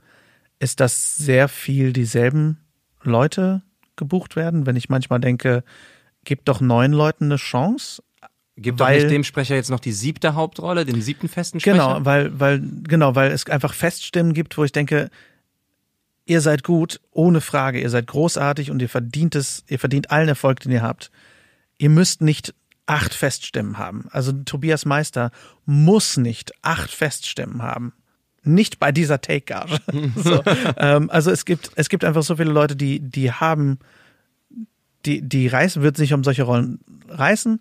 Speaker 2: ist, dass sehr viel dieselben Leute gebucht werden. Wenn ich manchmal denke, gib doch neuen Leuten eine Chance.
Speaker 1: Gibt doch
Speaker 2: weil-
Speaker 1: nicht dem Sprecher jetzt noch die siebte Hauptrolle, den siebten festen Sprecher?
Speaker 2: Genau, weil, weil, genau, weil es einfach Feststimmen gibt, wo ich denke, ihr seid gut, ohne Frage, ihr seid großartig und ihr verdient es, ihr verdient allen Erfolg, den ihr habt. Ihr müsst nicht acht Feststimmen haben. Also Tobias Meister muss nicht acht Feststimmen haben. Nicht bei dieser Take-Gage. so, ähm, also es gibt, es gibt einfach so viele Leute, die, die haben, die, die reißen, wird sich um solche Rollen reißen,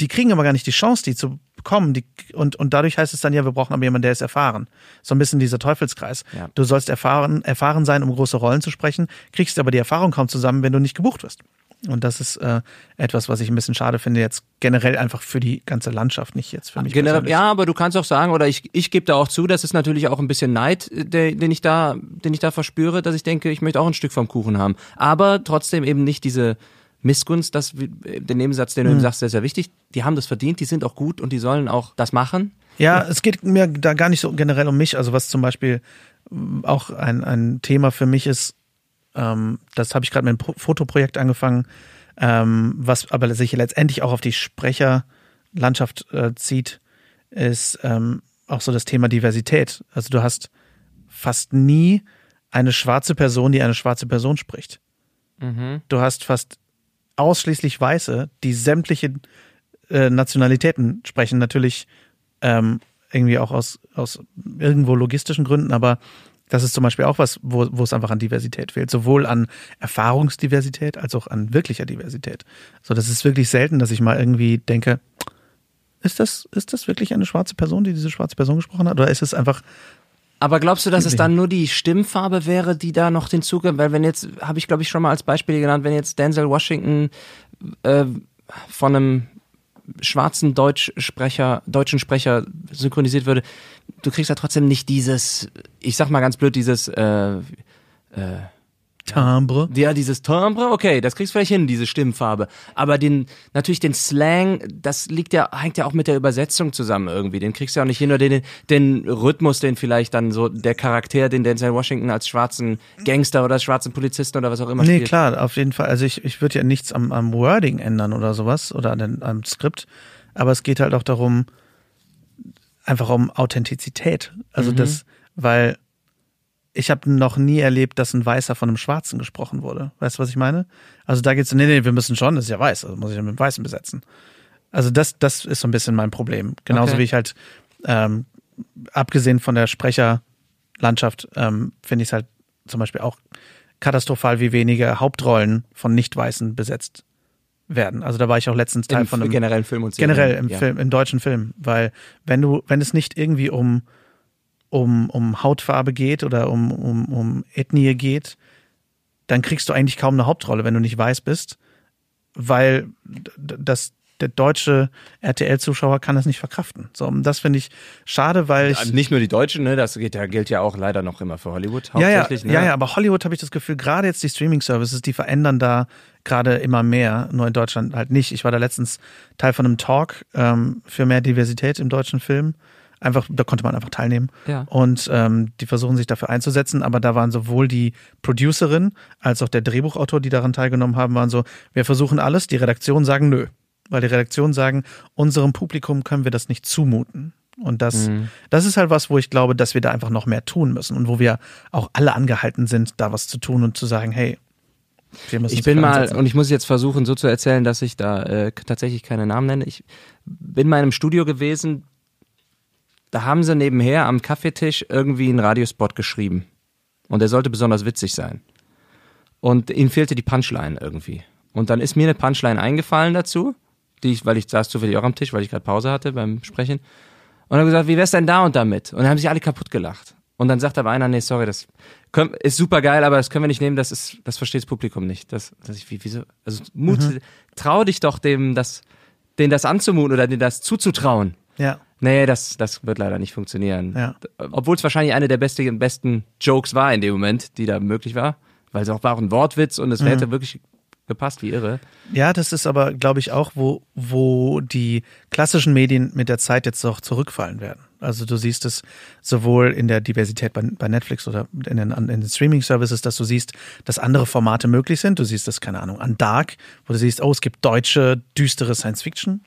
Speaker 2: die kriegen aber gar nicht die Chance, die zu bekommen. Die, und, und dadurch heißt es dann ja, wir brauchen aber jemanden, der ist erfahren. So ein bisschen dieser Teufelskreis.
Speaker 1: Ja.
Speaker 2: Du sollst erfahren, erfahren sein, um große Rollen zu sprechen, kriegst aber die Erfahrung kaum zusammen, wenn du nicht gebucht wirst. Und das ist äh, etwas, was ich ein bisschen schade finde, jetzt generell einfach für die ganze Landschaft, nicht jetzt für mich.
Speaker 1: Generell, ja, aber du kannst auch sagen, oder ich, ich gebe da auch zu, das ist natürlich auch ein bisschen Neid, der, den ich da, den ich da verspüre, dass ich denke, ich möchte auch ein Stück vom Kuchen haben. Aber trotzdem eben nicht diese Missgunst, das, äh, der Nebensatz, den du
Speaker 2: Hm.
Speaker 1: eben sagst, der ist sehr wichtig. Die haben das verdient, die sind auch gut und die sollen auch das machen.
Speaker 2: Ja, es geht mir da gar nicht so generell um mich. Also was zum Beispiel ähm, auch ein, ein Thema für mich ist, ähm, das habe ich gerade mit einem Pro Fotoprojekt angefangen, ähm, was aber sich letztendlich auch auf die Sprecherlandschaft äh, zieht, ist ähm, auch so das Thema Diversität. Also du hast fast nie eine schwarze Person, die eine schwarze Person spricht. Du hast fast ausschließlich Weiße, die sämtliche äh, Nationalitäten sprechen. Natürlich ähm, irgendwie auch aus, aus irgendwo logistischen Gründen, aber das ist zum Beispiel auch was, wo, wo es einfach an Diversität fehlt. Sowohl an Erfahrungsdiversität als auch an wirklicher Diversität. So, das ist wirklich selten, dass ich mal irgendwie denke, ist das, ist das wirklich eine schwarze Person, die diese schwarze Person gesprochen hat? Oder ist es einfach,
Speaker 1: Aber glaubst du, dass es dann nur die Stimmfarbe wäre, die da noch den Zugang, weil wenn jetzt, habe ich glaube ich schon mal als Beispiel genannt, wenn jetzt Denzel Washington äh, von einem schwarzen Deutschsprecher, deutschen Sprecher synchronisiert würde, du kriegst ja trotzdem nicht dieses, ich sag mal ganz blöd, dieses äh,
Speaker 2: Timbre?
Speaker 1: ja, dieses Timbre, okay, das kriegst du vielleicht hin, diese Stimmfarbe. Aber den, natürlich den Slang, das liegt ja, hängt ja auch mit der Übersetzung zusammen irgendwie. Den kriegst du ja auch nicht hin oder den, den Rhythmus, den vielleicht dann so der Charakter, den Denzel Washington als schwarzen Gangster oder als schwarzen Polizisten oder was auch immer
Speaker 2: Nee,
Speaker 1: spielt.
Speaker 2: klar, auf jeden Fall. Also ich, ich würde ja nichts am, am Wording ändern oder sowas oder an den, am Skript, aber es geht halt auch darum, einfach um Authentizität. Also das, weil ich habe noch nie erlebt, dass ein Weißer von einem Schwarzen gesprochen wurde. Weißt du, was ich meine? Also da geht's, nee, nee, wir müssen schon, das ist ja weiß, also muss ich ja mit dem Weißen besetzen. Also das, das ist so ein bisschen mein Problem. Genauso
Speaker 1: Okay.
Speaker 2: wie ich halt, ähm, abgesehen von der Sprecherlandschaft, ähm, finde ich es halt zum Beispiel auch katastrophal, wie wenige Hauptrollen von Nicht-Weißen besetzt werden. Also da war ich auch letztens Teil
Speaker 1: Im
Speaker 2: von einem
Speaker 1: generellen Film und Serien.
Speaker 2: generell im
Speaker 1: ja.
Speaker 2: Film, im deutschen Film, weil wenn du, wenn es nicht irgendwie um um, um Hautfarbe geht oder um, um, um Ethnie geht, dann kriegst du eigentlich kaum eine Hauptrolle, wenn du nicht weiß bist, weil das der deutsche RTL-Zuschauer kann das nicht verkraften. So, und das finde ich schade, weil ich
Speaker 1: Nicht nur die Deutschen, ne, das geht ja, gilt ja auch leider noch immer für Hollywood
Speaker 2: ja, ja,
Speaker 1: hauptsächlich. ne?
Speaker 2: ja, ja, aber Hollywood habe ich das Gefühl, gerade jetzt die Streaming-Services, die verändern da gerade immer mehr, nur in Deutschland halt nicht. Ich war da letztens Teil von einem Talk ähm, für mehr Diversität im deutschen Film. Einfach, da konnte man einfach teilnehmen.
Speaker 1: Ja.
Speaker 2: Und ähm, die versuchen sich dafür einzusetzen, aber da waren sowohl die Producerin als auch der Drehbuchautor, die daran teilgenommen haben, waren so, wir versuchen alles, die Redaktion sagen nö. Weil die Redaktion sagen, unserem Publikum können wir das nicht zumuten. Und das,
Speaker 1: Mhm.
Speaker 2: das ist halt was, wo ich glaube, dass wir da einfach noch mehr tun müssen und wo wir auch alle angehalten sind, da was zu tun und zu sagen, hey, wir müssen
Speaker 1: Ich bin mal,
Speaker 2: einsetzen.
Speaker 1: und ich muss jetzt versuchen, so zu erzählen, dass ich da äh, tatsächlich keine Namen nenne. Ich bin mal in einem Studio gewesen, da haben sie nebenher am Kaffeetisch irgendwie einen Radiospot geschrieben. Und der sollte besonders witzig sein. Und ihnen fehlte die Punchline irgendwie. Und dann ist mir eine Punchline eingefallen dazu, die ich, weil ich saß zufällig auch am Tisch, weil ich gerade Pause hatte beim Sprechen. Und habe gesagt, wie wär's denn da und damit? Und dann haben sich alle kaputt gelacht. Und dann sagt aber einer, nee, sorry, das können, ist super geil, aber das können wir nicht nehmen, das ist, das versteht das Publikum nicht. Das, das ich, wie, wieso, also Mut,
Speaker 2: Mhm.
Speaker 1: trau dich doch dem, das, denen das anzumuten oder denen das zuzutrauen.
Speaker 2: Ja.
Speaker 1: Nee, das, das wird leider nicht funktionieren.
Speaker 2: Ja.
Speaker 1: Obwohl es wahrscheinlich eine der besten, besten Jokes war in dem Moment, die da möglich war. Weil es auch war ein Wortwitz und es
Speaker 2: Mhm.
Speaker 1: hätte wirklich gepasst wie irre.
Speaker 2: Ja, das ist aber, glaube ich, auch, wo, wo die klassischen Medien mit der Zeit jetzt auch zurückfallen werden. Also du siehst es sowohl in der Diversität bei, bei Netflix oder in den, in den Streaming-Services, dass du siehst, dass andere Formate möglich sind. Du siehst das, keine Ahnung, an Dark, wo du siehst, oh, es gibt deutsche, düstere Science-Fiction.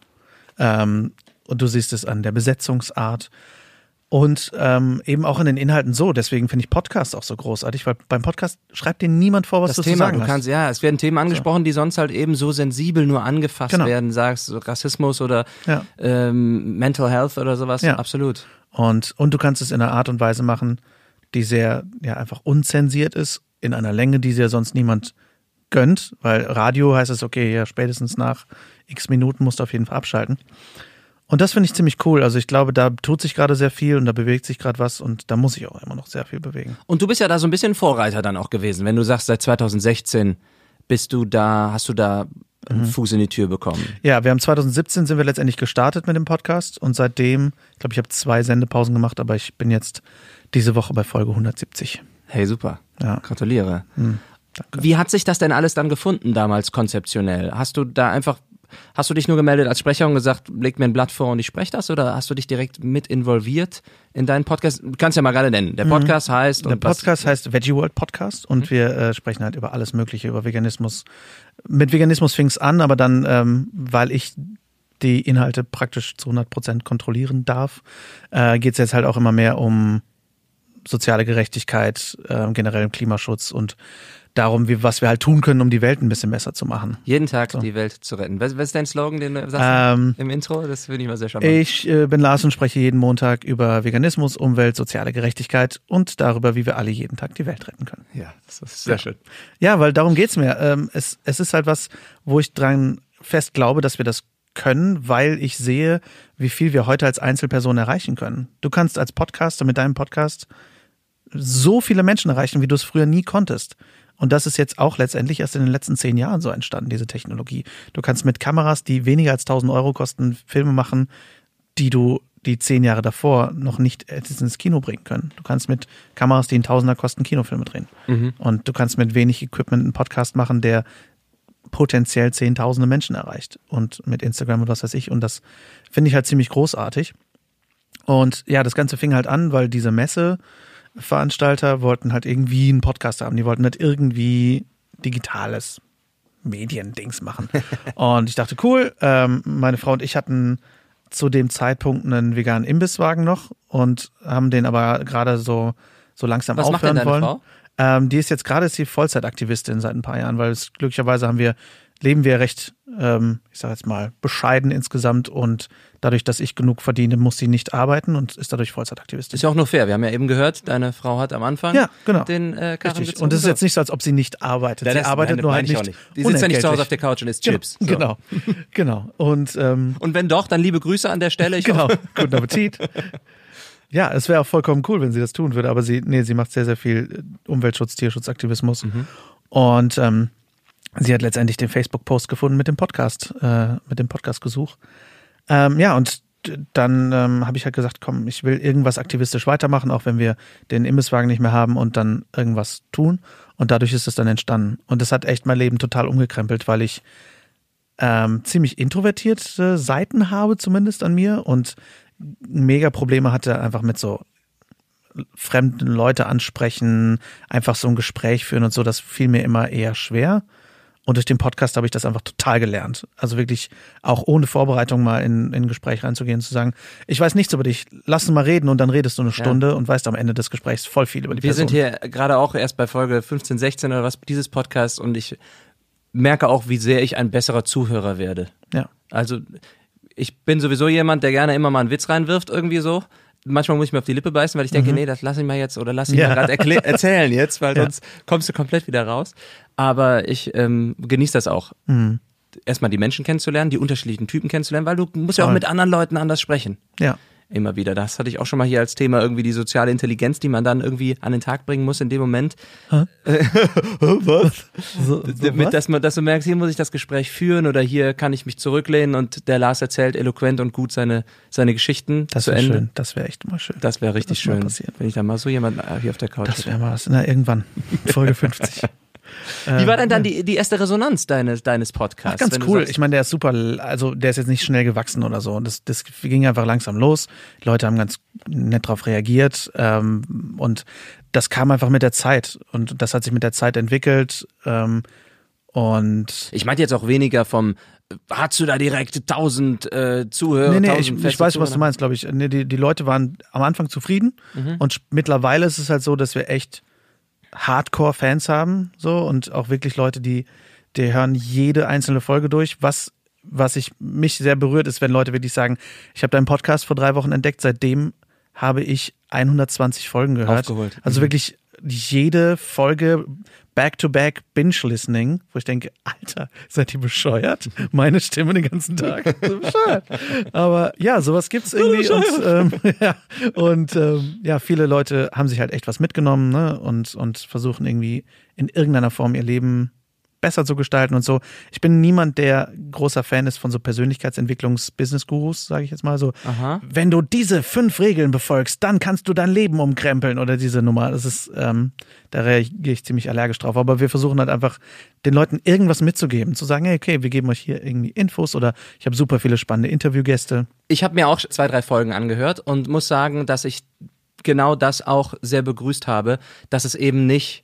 Speaker 2: Ähm, und du siehst es an der Besetzungsart. Und ähm, eben auch in den Inhalten so. Deswegen finde ich Podcast auch so großartig, weil beim Podcast schreibt dir niemand vor, was
Speaker 1: Das
Speaker 2: du zu
Speaker 1: Thema,
Speaker 2: sagen
Speaker 1: du
Speaker 2: hast.
Speaker 1: kannst, ja, es werden Themen angesprochen, die sonst halt eben so sensibel nur angefasst
Speaker 2: Genau.
Speaker 1: werden, sagst so Rassismus oder
Speaker 2: Ja.
Speaker 1: ähm, Mental Health oder sowas.
Speaker 2: Ja.
Speaker 1: Absolut.
Speaker 2: Und, und du kannst es in einer Art und Weise machen, die sehr, ja, einfach unzensiert ist, in einer Länge, die dir sonst niemand gönnt, weil Radio heißt es, okay, ja, spätestens nach x Minuten musst du auf jeden Fall abschalten. Und das finde ich ziemlich cool. Also ich glaube, da tut sich gerade sehr viel und da bewegt sich gerade was und da muss ich auch immer noch sehr viel bewegen.
Speaker 1: Und du bist ja da so ein bisschen Vorreiter dann auch gewesen, wenn du sagst, seit 2016 bist du da, hast du da einen Fuß in die Tür bekommen.
Speaker 2: Ja, wir haben 2017 sind wir letztendlich gestartet mit dem Podcast und seitdem, ich glaube, ich habe zwei Sendepausen gemacht, aber ich bin jetzt diese Woche bei Folge 170.
Speaker 1: Hey, super.
Speaker 2: Ja.
Speaker 1: Gratuliere.
Speaker 2: danke.
Speaker 1: Wie hat sich das denn alles dann gefunden damals konzeptionell? Hast du da einfach, hast du dich nur gemeldet als Sprecher und gesagt, leg mir ein Blatt vor und ich spreche das oder hast du dich direkt mit involviert in deinen Podcast? Du kannst ja mal gerade nennen. Der Podcast heißt
Speaker 2: Der Podcast heißt Veggie World Podcast und wir äh, sprechen halt über alles Mögliche, über Veganismus. Mit Veganismus fing es an, aber dann, ähm, weil ich die Inhalte praktisch zu 100 Prozent kontrollieren darf, äh, geht es jetzt halt auch immer mehr um soziale Gerechtigkeit, äh, generellen Klimaschutz und darum, wie, was wir halt tun können, um die Welt ein bisschen besser zu machen.
Speaker 1: jeden Tag die Welt zu retten. Was, was ist dein Slogan, den du sagst
Speaker 2: Ähm,
Speaker 1: im Intro? Das finde ich mal sehr charmant.
Speaker 2: Ich äh, bin Lars und spreche jeden Montag über Veganismus, Umwelt, soziale Gerechtigkeit und darüber, wie wir alle jeden Tag die Welt retten können.
Speaker 1: ja, das ist sehr schön.
Speaker 2: Ja, weil darum geht's mir. Ähm, es, es ist halt was, wo ich dran fest glaube, dass wir das können, weil ich sehe, wie viel wir heute als Einzelperson erreichen können. Du kannst als Podcaster mit deinem Podcast so viele Menschen erreichen, wie du es früher nie konntest. Und das ist jetzt auch letztendlich erst in den letzten zehn Jahren so entstanden, diese Technologie. Du kannst mit Kameras, die weniger als 1000 Euro kosten, Filme machen, die du die zehn Jahre davor noch nicht ins Kino bringen können. Du kannst mit Kameras, die einen Tausender kosten, Kinofilme drehen. Und du kannst mit wenig Equipment einen Podcast machen, der potenziell zehntausende Menschen erreicht. Und mit Instagram und was weiß ich. Und das finde ich halt ziemlich großartig. Und ja, das Ganze fing halt an, weil diese Messeveranstalter wollten halt irgendwie einen Podcast haben. Die wollten halt irgendwie digitales Mediendings machen. und ich dachte, cool, ähm, meine Frau und ich hatten zu dem Zeitpunkt einen veganen Imbisswagen noch und haben den aber gerade so, so langsam
Speaker 1: Was macht denn
Speaker 2: aufhören
Speaker 1: deine
Speaker 2: wollen.
Speaker 1: Frau?
Speaker 2: Ähm, die ist jetzt gerade ist sie Vollzeitaktivistin seit ein paar Jahren, weil es glücklicherweise haben wir, leben wir recht, ähm, ich sage jetzt mal, bescheiden insgesamt und dadurch, dass ich genug verdiene, muss sie nicht arbeiten und ist dadurch Vollzeitaktivistin.
Speaker 1: Ist ja auch nur fair. Wir haben ja eben gehört, deine Frau hat am Anfang
Speaker 2: Ja, genau.
Speaker 1: den äh, Karren
Speaker 2: Richtig. Und es ist jetzt nicht so, als ob sie nicht arbeitet.
Speaker 1: Ja,
Speaker 2: sie
Speaker 1: das-
Speaker 2: arbeitet
Speaker 1: nein,
Speaker 2: nur halt
Speaker 1: ich auch
Speaker 2: nicht.
Speaker 1: Die sitzt ja nicht zu Hause auf der Couch und isst Chips. So.
Speaker 2: Genau, genau. Und ähm,
Speaker 1: Und wenn doch, dann liebe Grüße an der Stelle. Ich
Speaker 2: genau,
Speaker 1: hoffe,
Speaker 2: guten Appetit. Ja, es wäre auch vollkommen cool, wenn sie das tun würde, aber sie, nee, sie macht sehr, sehr viel Umweltschutz, Tierschutzaktivismus. Und ähm, sie hat letztendlich den Facebook-Post gefunden mit dem Podcast, äh, mit dem Podcast-Gesuch. Ähm, ja, und dann ähm, habe ich halt gesagt, komm, ich will irgendwas aktivistisch weitermachen, auch wenn wir den Imbisswagen nicht mehr haben und dann irgendwas tun. Und dadurch ist es dann entstanden. Und das hat echt mein Leben total umgekrempelt, weil ich ähm, ziemlich introvertierte Seiten habe, zumindest an mir, und mega Probleme hatte einfach mit so fremden Leute ansprechen, einfach so ein Gespräch führen und so, das fiel mir immer eher schwer. Und durch den Podcast habe ich das einfach total gelernt. Also wirklich auch ohne Vorbereitung mal in, in ein Gespräch reinzugehen und zu sagen, ich weiß nichts über dich, lass uns mal reden und dann redest du eine Stunde und weißt am Ende des Gesprächs voll viel über die
Speaker 1: wir
Speaker 2: Person.
Speaker 1: sind hier gerade auch erst bei Folge 15, 16 oder was dieses Podcasts und ich merke auch, wie sehr ich ein besserer Zuhörer werde.
Speaker 2: Ja.
Speaker 1: Also ich bin sowieso jemand, der gerne immer mal einen Witz reinwirft, irgendwie so. Manchmal muss ich mir auf die Lippe beißen, weil ich denke, nee, das lass ich mal jetzt oder lass ich
Speaker 2: Mhm. Ja.
Speaker 1: mal gerade erzählen jetzt, weil
Speaker 2: Ja.
Speaker 1: sonst kommst du komplett wieder raus. Aber ich ähm, genieße das auch.
Speaker 2: Mhm.
Speaker 1: Erstmal die Menschen kennenzulernen, die unterschiedlichen Typen kennenzulernen, weil du musst ja auch mit anderen Leuten anders sprechen.
Speaker 2: Ja.
Speaker 1: immer wieder. Das hatte ich auch schon mal hier als Thema, irgendwie die soziale Intelligenz, die man dann irgendwie an den Tag bringen muss in dem Moment. was? So, so Mit, dass, man, dass du merkst, hier muss ich das Gespräch führen oder hier kann ich mich zurücklehnen und der Lars erzählt eloquent und gut seine, seine Geschichten
Speaker 2: das zu Ende. Schön. Das wäre echt mal schön.
Speaker 1: Das wäre richtig schön, wenn ich da mal so jemanden äh, hier auf der Couch
Speaker 2: Das wäre mal was. Na, irgendwann. Folge 50.
Speaker 1: Wie war denn dann die, die erste Resonanz deines, deines Podcasts?
Speaker 2: Ach, ganz cool. Ich meine, der ist super, also der ist jetzt nicht schnell gewachsen oder so. Das, das ging einfach langsam los. Die Leute haben ganz nett darauf reagiert ähm, und das kam einfach mit der Zeit und das hat sich mit der Zeit entwickelt. Ähm, und
Speaker 1: ich meinte jetzt auch weniger vom Hast du da direkt tausend äh, Zuhörer? Nee,
Speaker 2: nee, ich, ich weiß, was du meinst, glaube ich. Nee, die, die Leute waren am Anfang zufrieden mhm. und mittlerweile ist es halt so, dass wir echt Hardcore-Fans haben, so und auch wirklich Leute, die, die hören jede einzelne Folge durch. Was, was ich mich sehr berührt, ist, wenn Leute wirklich sagen, ich habe deinen Podcast vor drei Wochen entdeckt, seitdem habe ich 120 Folgen gehört.
Speaker 1: Aufgeholt.
Speaker 2: Also mhm. wirklich jede Folge Back-to-Back Binge-Listening, wo ich denke, Alter, seid ihr bescheuert? Meine Stimme den ganzen Tag. So bescheuert. Aber ja, sowas gibt's irgendwie. Und, ähm, ja, und ähm, ja, viele Leute haben sich halt echt was mitgenommen ne? und, und versuchen irgendwie in irgendeiner Form ihr Leben besser zu gestalten und so. Ich bin niemand, der großer Fan ist von so Persönlichkeitsentwicklungs-Business-Gurus, sage ich jetzt mal so. Aha. Wenn du diese fünf Regeln befolgst, dann kannst du dein Leben umkrempeln oder diese Nummer. Das ist, ähm, da reagiere ich ziemlich allergisch drauf. Aber wir versuchen halt einfach den Leuten irgendwas mitzugeben, zu sagen, hey, okay, wir geben euch hier irgendwie Infos oder ich habe super viele spannende Interviewgäste.
Speaker 1: Ich habe mir auch zwei, drei Folgen angehört und muss sagen, dass ich genau das auch sehr begrüßt habe, dass es eben nicht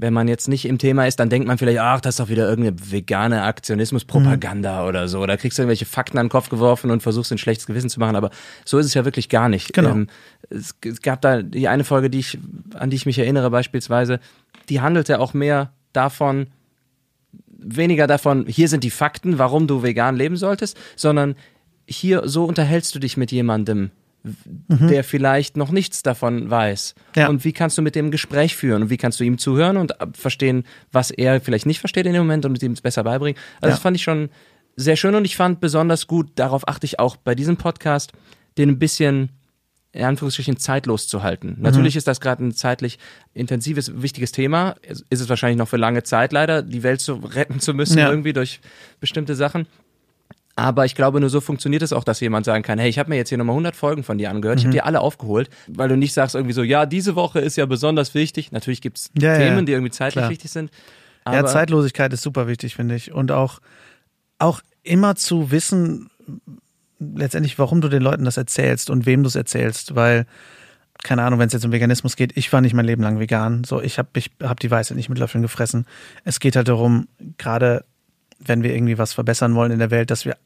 Speaker 1: wenn man jetzt nicht im Thema ist, dann denkt man vielleicht, ach, das ist doch wieder irgendeine vegane Aktionismus-Propaganda mhm. oder so. Da kriegst du irgendwelche Fakten an den Kopf geworfen und versuchst ein schlechtes Gewissen zu machen. Aber so ist es ja wirklich gar nicht.
Speaker 2: Genau. Ähm,
Speaker 1: es, es, gab da die eine Folge, die ich, an die ich mich erinnere beispielsweise, die handelte auch mehr davon, weniger davon, hier sind die Fakten, warum du vegan leben solltest, sondern hier, so unterhältst du dich mit jemandem, mhm. der vielleicht noch nichts davon weiß. Ja. Und wie kannst du mit dem Gespräch führen und wie kannst du ihm zuhören und verstehen, was er vielleicht nicht versteht in dem Moment und ihm es besser beibringen. Also ja. das fand ich schon sehr schön und ich fand besonders gut, darauf achte ich auch bei diesem Podcast, den ein bisschen in Anführungsstrichen zeitlos zu halten. Mhm. Natürlich ist das gerade ein zeitlich intensives, wichtiges Thema. Ist es wahrscheinlich noch für lange Zeit leider, die Welt zu retten zu müssen, ja. irgendwie durch bestimmte Sachen. Aber ich glaube, nur so funktioniert es auch, dass jemand sagen kann, hey, ich habe mir jetzt hier nochmal 100 Folgen von dir angehört, ich habe mhm. die alle aufgeholt, weil du nicht sagst irgendwie so, ja, diese Woche ist ja besonders wichtig. Natürlich gibt's ja, Themen, ja, die irgendwie zeitlich klar. wichtig sind.
Speaker 2: ja, Zeitlosigkeit ist super wichtig, finde ich. Und auch, auch immer zu wissen, letztendlich, warum du den Leuten das erzählst und wem du es erzählst, weil keine Ahnung, wenn es jetzt um Veganismus geht, ich war nicht mein Leben lang vegan. So, ich habe ich hab die Weisheit nicht mit Löffeln gefressen. Es geht halt darum, gerade wenn wir irgendwie was verbessern wollen in der Welt, dass wir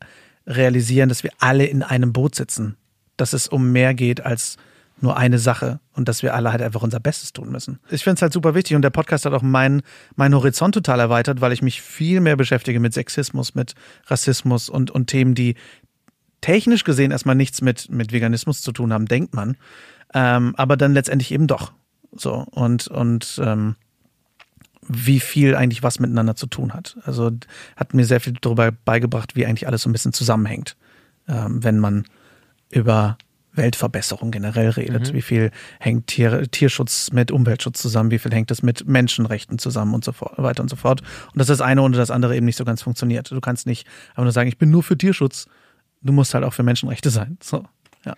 Speaker 2: realisieren, dass wir alle in einem Boot sitzen. Dass es um mehr geht als nur eine Sache und dass wir alle halt einfach unser Bestes tun müssen. Ich finde es halt super wichtig und der Podcast hat auch meinen mein Horizont total erweitert, weil ich mich viel mehr beschäftige mit Sexismus, mit Rassismus und, und Themen, die technisch gesehen erstmal nichts mit, mit Veganismus zu tun haben, denkt man. Ähm, aber dann letztendlich eben doch. So, und, und ähm, wie viel eigentlich was miteinander zu tun hat. Also hat mir sehr viel darüber beigebracht, wie eigentlich alles so ein bisschen zusammenhängt, ähm, wenn man über Weltverbesserung generell redet. Mhm. Wie viel hängt Tier, Tierschutz mit Umweltschutz zusammen? Wie viel hängt das mit Menschenrechten zusammen und so fort, weiter und so fort? Und dass das eine ohne das andere eben nicht so ganz funktioniert. Du kannst nicht einfach nur sagen, ich bin nur für Tierschutz. Du musst halt auch für Menschenrechte sein. So, ja.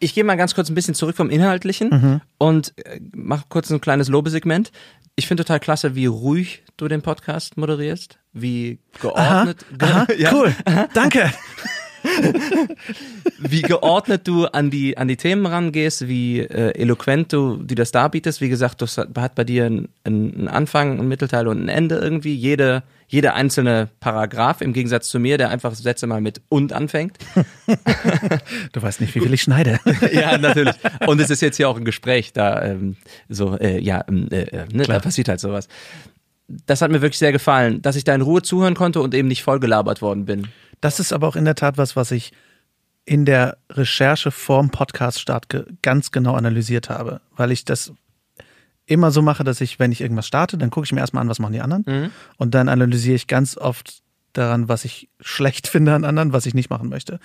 Speaker 1: Ich gehe mal ganz kurz ein bisschen zurück vom Inhaltlichen mhm. und äh, mache kurz ein kleines Lobesegment ich finde total klasse, wie ruhig du den Podcast moderierst, wie geordnet.
Speaker 2: Aha, aha, ja. Cool, danke.
Speaker 1: wie geordnet du an die, an die Themen rangehst, wie äh, eloquent du die das darbietest. Wie gesagt, das hat bei dir einen, einen Anfang, einen Mittelteil und ein Ende irgendwie. Jede, jede einzelne Paragraph im Gegensatz zu mir, der einfach Sätze mal mit und anfängt.
Speaker 2: du weißt nicht, wie viel ich schneide.
Speaker 1: ja, natürlich. Und es ist jetzt hier auch ein Gespräch, da ähm, so, äh, ja, ähm, äh, äh, ne, da passiert halt sowas. Das hat mir wirklich sehr gefallen, dass ich da in Ruhe zuhören konnte und eben nicht vollgelabert worden bin.
Speaker 2: Das ist aber auch in der Tat was, was ich in der Recherche vorm Podcast-Start ganz genau analysiert habe, weil ich das immer so mache, dass ich, wenn ich irgendwas starte, dann gucke ich mir erstmal an, was machen die anderen. Mhm. Und dann analysiere ich ganz oft daran, was ich schlecht finde an anderen, was ich nicht machen möchte.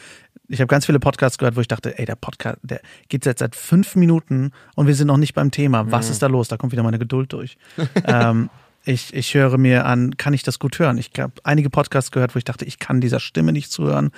Speaker 2: Ich habe ganz viele Podcasts gehört, wo ich dachte, ey, der Podcast, der geht jetzt seit fünf Minuten und wir sind noch nicht beim Thema. Was mhm. ist da los? Da kommt wieder meine Geduld durch. ähm, ich, ich höre mir an, kann ich das gut hören? Ich habe einige Podcasts gehört, wo ich dachte, ich kann dieser Stimme nicht zuhören.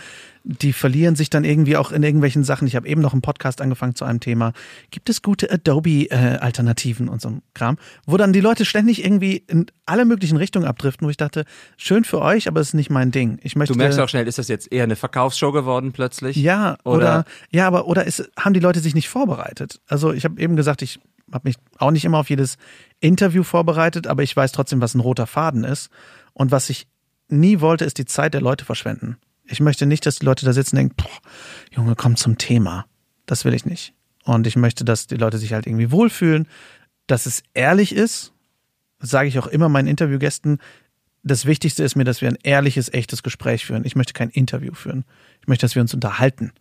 Speaker 2: Die verlieren sich dann irgendwie auch in irgendwelchen Sachen. Ich habe eben noch einen Podcast angefangen zu einem Thema. Gibt es gute Adobe-Alternativen und so ein Kram? Wo dann die Leute ständig irgendwie in alle möglichen Richtungen abdriften, wo ich dachte, schön für euch, aber es ist nicht mein Ding. Ich möchte,
Speaker 1: du merkst auch schnell, ist das jetzt eher eine Verkaufsshow geworden plötzlich?
Speaker 2: Ja, oder, oder ja, aber oder ist, haben die Leute sich nicht vorbereitet? Also ich habe eben gesagt, ich habe mich auch nicht immer auf jedes Interview vorbereitet, aber ich weiß trotzdem, was ein roter Faden ist. Und was ich nie wollte, ist die Zeit der Leute verschwenden. Ich möchte nicht, dass die Leute da sitzen und denken, boah, Junge, komm zum Thema. Das will ich nicht. Und ich möchte, dass die Leute sich halt irgendwie wohlfühlen, dass es ehrlich ist. Das sage ich auch immer meinen Interviewgästen. Das Wichtigste ist mir, dass wir ein ehrliches, echtes Gespräch führen. Ich möchte kein Interview führen. Ich möchte, dass wir uns unterhalten.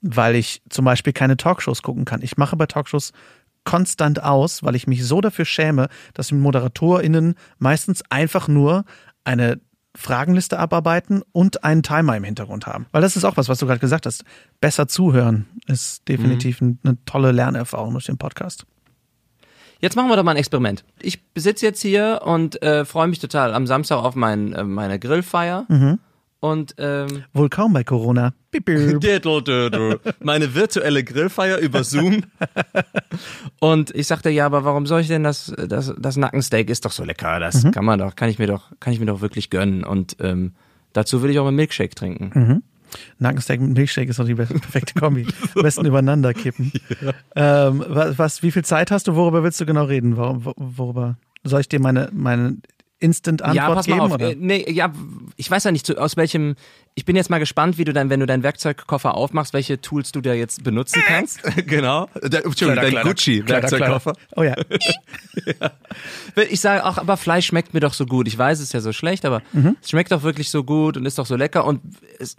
Speaker 2: Weil ich zum Beispiel keine Talkshows gucken kann. Ich mache bei Talkshows konstant aus, weil ich mich so dafür schäme, dass ModeratorInnen meistens einfach nur eine Fragenliste abarbeiten und einen Timer im Hintergrund haben. Weil das ist auch was, was du gerade gesagt hast. Besser zuhören ist definitiv mhm. eine tolle Lernerfahrung durch den Podcast.
Speaker 1: Jetzt machen wir doch mal ein Experiment. Ich sitze jetzt hier und äh, freue mich total am Samstag auf mein, äh, meine Grillfeier. Mhm. Und ähm,
Speaker 2: wohl kaum bei Corona.
Speaker 1: Meine virtuelle Grillfeier über Zoom. Und ich sagte, ja, aber warum soll ich denn das, das, das Nackensteak ist doch so lecker. Das mhm. kann man doch, kann ich mir doch, kann ich mir doch wirklich gönnen. Und ähm, dazu will ich auch einen Milkshake trinken.
Speaker 2: Mhm. Nackensteak mit Milkshake ist doch die perfekte Kombi. Am besten übereinander kippen. Ja. Ähm, was, was, wie viel Zeit hast du? Worüber willst du genau reden? Worüber soll ich dir meine, meine Instant-Antwort
Speaker 1: ja, pass
Speaker 2: mal
Speaker 1: Auf. Oder? Äh, nee, ja, ich weiß ja nicht, aus welchem. Ich bin jetzt mal gespannt, wie du dann, wenn du deinen Werkzeugkoffer aufmachst, welche Tools du da jetzt benutzen kannst.
Speaker 2: genau.
Speaker 1: Der, Entschuldigung, dein Gucci-Werkzeugkoffer.
Speaker 2: Oh ja.
Speaker 1: ja. Ich sage auch, aber Fleisch schmeckt mir doch so gut. Ich weiß, es ist ja so schlecht, aber mhm. es schmeckt doch wirklich so gut und ist doch so lecker. Und es,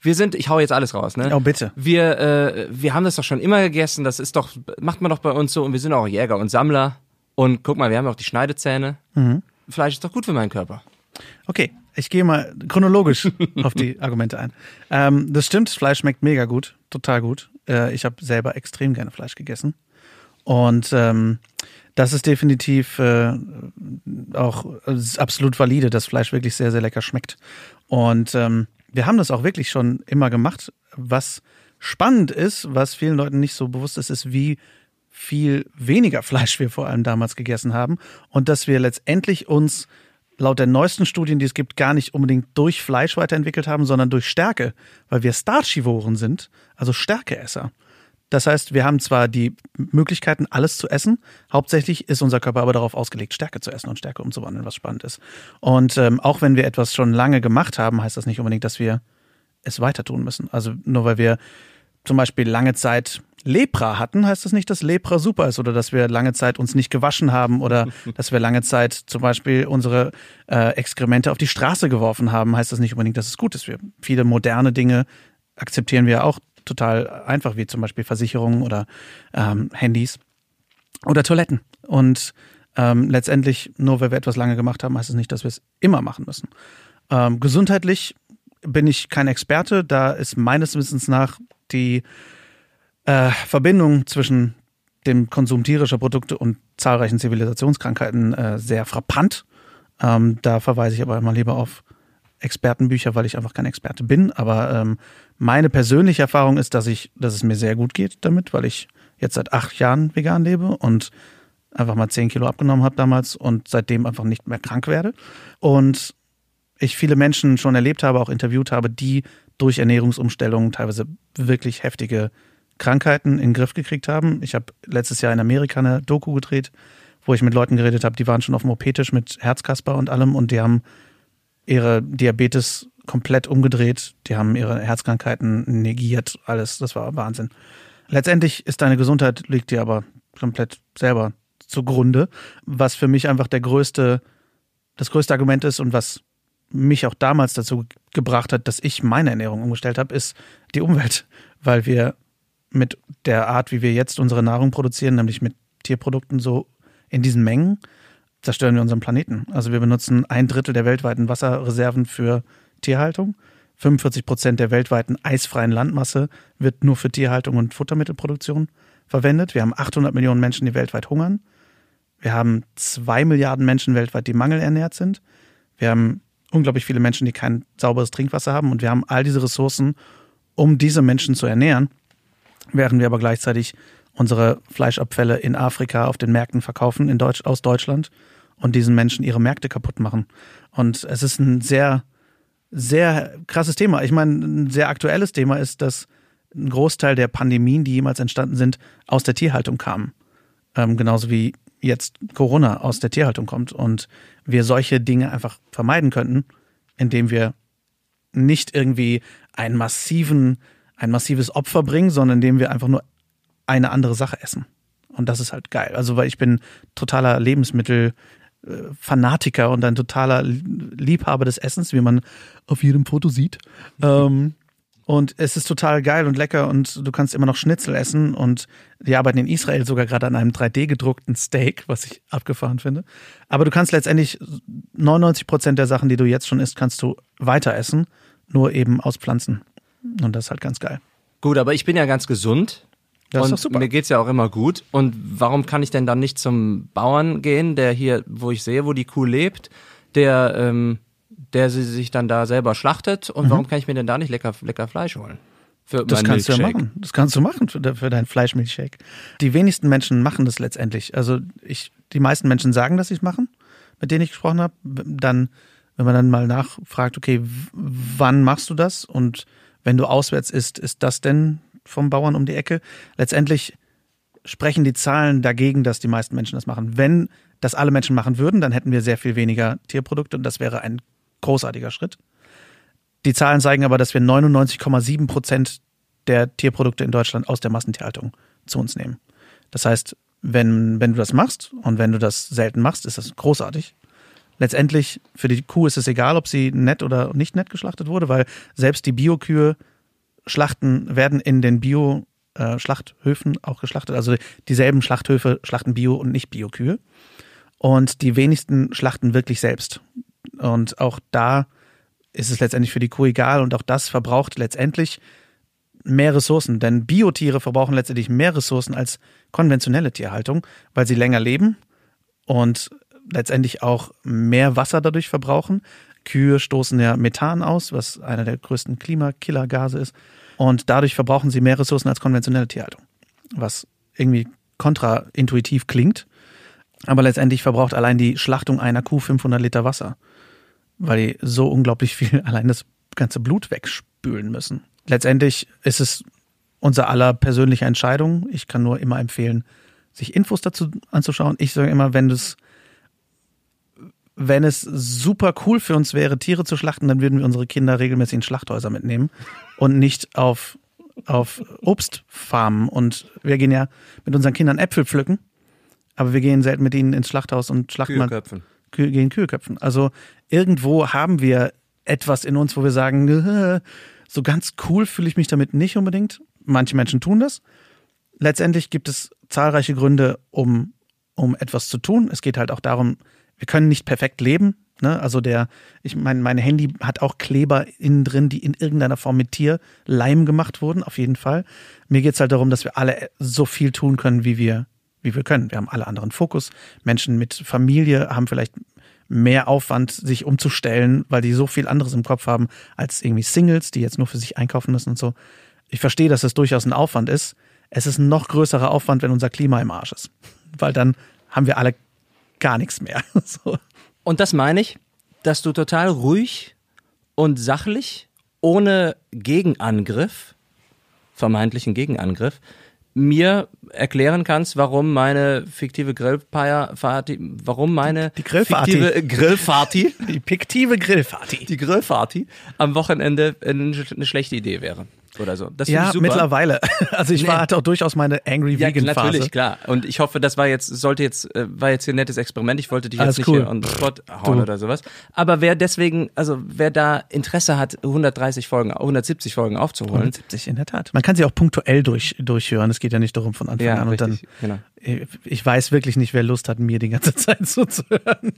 Speaker 1: wir sind, ich hau jetzt alles raus, ne?
Speaker 2: Oh, bitte.
Speaker 1: Wir, äh, wir haben das doch schon immer gegessen. Das ist doch, macht man doch bei uns so. Und wir sind auch Jäger und Sammler. Und guck mal, wir haben auch die Schneidezähne. Mhm. Fleisch ist doch gut für meinen Körper.
Speaker 2: Okay, ich gehe mal chronologisch auf die Argumente ein. Ähm, das stimmt, Fleisch schmeckt mega gut, total gut. Äh, ich habe selber extrem gerne Fleisch gegessen. Und ähm, das ist definitiv äh, auch ist absolut valide, dass Fleisch wirklich sehr, sehr lecker schmeckt. Und ähm, wir haben das auch wirklich schon immer gemacht. Was spannend ist, was vielen Leuten nicht so bewusst ist, ist, wie viel weniger Fleisch wir vor allem damals gegessen haben und dass wir letztendlich uns laut der neuesten Studien, die es gibt, gar nicht unbedingt durch Fleisch weiterentwickelt haben, sondern durch Stärke, weil wir Starchivoren sind, also Stärkeesser. Das heißt, wir haben zwar die Möglichkeiten, alles zu essen, hauptsächlich ist unser Körper aber darauf ausgelegt, Stärke zu essen und Stärke umzuwandeln, was spannend ist. Und ähm, auch wenn wir etwas schon lange gemacht haben, heißt das nicht unbedingt, dass wir es weiter tun müssen. Also nur weil wir zum Beispiel lange Zeit Lepra hatten, heißt das nicht, dass Lepra super ist oder dass wir lange Zeit uns nicht gewaschen haben oder dass wir lange Zeit zum Beispiel unsere äh, Exkremente auf die Straße geworfen haben, heißt das nicht unbedingt, dass es gut ist. Wir, viele moderne Dinge akzeptieren wir auch total einfach, wie zum Beispiel Versicherungen oder ähm, Handys oder Toiletten. Und ähm, letztendlich, nur weil wir etwas lange gemacht haben, heißt es nicht, dass wir es immer machen müssen. Ähm, gesundheitlich bin ich kein Experte, da ist meines Wissens nach die äh, Verbindung zwischen dem Konsum tierischer Produkte und zahlreichen Zivilisationskrankheiten äh, sehr frappant. Ähm, da verweise ich aber immer lieber auf Expertenbücher, weil ich einfach kein Experte bin. Aber ähm, meine persönliche Erfahrung ist, dass ich, dass es mir sehr gut geht damit, weil ich jetzt seit acht Jahren vegan lebe und einfach mal zehn Kilo abgenommen habe damals und seitdem einfach nicht mehr krank werde. Und ich viele Menschen schon erlebt habe, auch interviewt habe, die durch Ernährungsumstellungen teilweise wirklich heftige Krankheiten in den Griff gekriegt haben. Ich habe letztes Jahr in Amerika eine Doku gedreht, wo ich mit Leuten geredet habe, die waren schon auf dem OP-Tisch mit Herzkasper und allem und die haben ihre Diabetes komplett umgedreht, die haben ihre Herzkrankheiten negiert, alles, das war Wahnsinn. Letztendlich ist deine Gesundheit liegt dir aber komplett selber zugrunde, was für mich einfach der größte, das größte Argument ist und was mich auch damals dazu gebracht hat, dass ich meine Ernährung umgestellt habe, ist die Umwelt, weil wir mit der Art, wie wir jetzt unsere Nahrung produzieren, nämlich mit Tierprodukten so in diesen Mengen, zerstören wir unseren Planeten. Also wir benutzen ein Drittel der weltweiten Wasserreserven für Tierhaltung. 45 Prozent der weltweiten eisfreien Landmasse wird nur für Tierhaltung und Futtermittelproduktion verwendet. Wir haben 800 Millionen Menschen, die weltweit hungern. Wir haben zwei Milliarden Menschen weltweit, die mangelernährt sind. Wir haben unglaublich viele Menschen, die kein sauberes Trinkwasser haben. Und wir haben all diese Ressourcen, um diese Menschen zu ernähren, während wir aber gleichzeitig unsere Fleischabfälle in Afrika auf den Märkten verkaufen in Deutsch, aus Deutschland und diesen Menschen ihre Märkte kaputt machen. Und es ist ein sehr sehr krasses Thema. Ich meine, ein sehr aktuelles Thema ist, dass ein Großteil der Pandemien, die jemals entstanden sind, aus der Tierhaltung kamen. Ähm, genauso wie jetzt Corona aus der Tierhaltung kommt und wir solche Dinge einfach vermeiden könnten, indem wir nicht irgendwie einen massiven, ein massives Opfer bringen, sondern indem wir einfach nur eine andere Sache essen. Und das ist halt geil. Also, weil ich bin totaler Lebensmittel, Fanatiker und ein totaler Liebhaber des Essens, wie man auf jedem Foto sieht. Ähm, und es ist total geil und lecker und du kannst immer noch Schnitzel essen und die arbeiten in Israel sogar gerade an einem 3D gedruckten Steak, was ich abgefahren finde. Aber du kannst letztendlich 99 Prozent der Sachen, die du jetzt schon isst, kannst du weiter essen, nur eben aus Pflanzen. Und das ist halt ganz geil.
Speaker 1: Gut, aber ich bin ja ganz gesund. Das und ist doch super. mir geht's ja auch immer gut. Und warum kann ich denn dann nicht zum Bauern gehen, der hier, wo ich sehe, wo die Kuh lebt, der, ähm, der sie sich dann da selber schlachtet? Und mhm. warum kann ich mir denn da nicht lecker, lecker Fleisch holen?
Speaker 2: Für das kannst Milkshake? du ja machen. Das kannst du machen für, für deinen Fleischmilchshake. Die wenigsten Menschen machen das letztendlich. Also ich, die meisten Menschen sagen, dass sie es machen, mit denen ich gesprochen habe. Dann, wenn man dann mal nachfragt, okay, wann machst du das? Und wenn du auswärts isst, ist das denn vom Bauern um die Ecke. Letztendlich sprechen die Zahlen dagegen, dass die meisten Menschen das machen. Wenn das alle Menschen machen würden, dann hätten wir sehr viel weniger Tierprodukte und das wäre ein großartiger Schritt. Die Zahlen zeigen aber, dass wir 99,7 Prozent der Tierprodukte in Deutschland aus der Massentierhaltung zu uns nehmen. Das heißt, wenn, wenn du das machst und wenn du das selten machst, ist das großartig. Letztendlich für die Kuh ist es egal, ob sie nett oder nicht nett geschlachtet wurde, weil selbst die Biokühe Schlachten werden in den Bio-Schlachthöfen äh, auch geschlachtet. Also dieselben Schlachthöfe schlachten Bio- und nicht Bio-Kühe. Und die wenigsten schlachten wirklich selbst. Und auch da ist es letztendlich für die Kuh egal und auch das verbraucht letztendlich mehr Ressourcen, denn Biotiere verbrauchen letztendlich mehr Ressourcen als konventionelle Tierhaltung, weil sie länger leben und letztendlich auch mehr Wasser dadurch verbrauchen. Kühe stoßen ja Methan aus, was einer der größten Klimakillergase ist. Und dadurch verbrauchen sie mehr Ressourcen als konventionelle Tierhaltung. Was irgendwie kontraintuitiv klingt. Aber letztendlich verbraucht allein die Schlachtung einer Kuh 500 Liter Wasser. Weil die so unglaublich viel allein das ganze Blut wegspülen müssen. Letztendlich ist es unser aller persönliche Entscheidung. Ich kann nur immer empfehlen, sich Infos dazu anzuschauen. Ich sage immer, wenn das wenn es super cool für uns wäre, Tiere zu schlachten, dann würden wir unsere Kinder regelmäßig in Schlachthäuser mitnehmen und nicht auf, auf Obstfarmen. Und wir gehen ja mit unseren Kindern Äpfel pflücken, aber wir gehen selten mit ihnen ins Schlachthaus und schlachten
Speaker 1: Kühe köpfen.
Speaker 2: Kühe, gehen Kühe köpfen. Also irgendwo haben wir etwas in uns, wo wir sagen, so ganz cool fühle ich mich damit nicht unbedingt. Manche Menschen tun das. Letztendlich gibt es zahlreiche Gründe, um, um etwas zu tun. Es geht halt auch darum, wir können nicht perfekt leben. Ne? Also der, ich meine, mein Handy hat auch Kleber innen drin, die in irgendeiner Form mit Tierleim gemacht wurden, auf jeden Fall. Mir geht's halt darum, dass wir alle so viel tun können, wie wir, wie wir können. Wir haben alle anderen Fokus. Menschen mit Familie haben vielleicht mehr Aufwand, sich umzustellen, weil die so viel anderes im Kopf haben, als irgendwie Singles, die jetzt nur für sich einkaufen müssen und so. Ich verstehe, dass es durchaus ein Aufwand ist. Es ist ein noch größerer Aufwand, wenn unser Klima im Arsch ist. Weil dann haben wir alle gar nichts mehr. so.
Speaker 1: Und das meine ich, dass du total ruhig und sachlich, ohne Gegenangriff, vermeintlichen Gegenangriff, mir erklären kannst, warum meine fiktive Grillparty, warum meine
Speaker 2: die fiktive
Speaker 1: Grillparty,
Speaker 2: die fiktive Grillparty,
Speaker 1: die Grillparty am Wochenende eine schlechte Idee wäre oder so.
Speaker 2: Das ja, mittlerweile. Also ich nee. war, hatte auch durchaus meine Angry ja, Vegan Phase.
Speaker 1: Natürlich, klar. Und ich hoffe, das war jetzt, sollte jetzt, äh, war jetzt hier ein nettes Experiment. Ich wollte dich Alles jetzt nicht cool. hier on the spot hauen du. oder sowas. Aber wer deswegen, also wer da Interesse hat, 130 Folgen, 170 Folgen aufzuholen.
Speaker 2: 170, in der Tat. Man kann sie auch punktuell durch, durchhören. Es geht ja nicht darum von Anfang ja, an. Und richtig, dann, genau. ich weiß wirklich nicht, wer Lust hat, mir die ganze Zeit zuzuhören.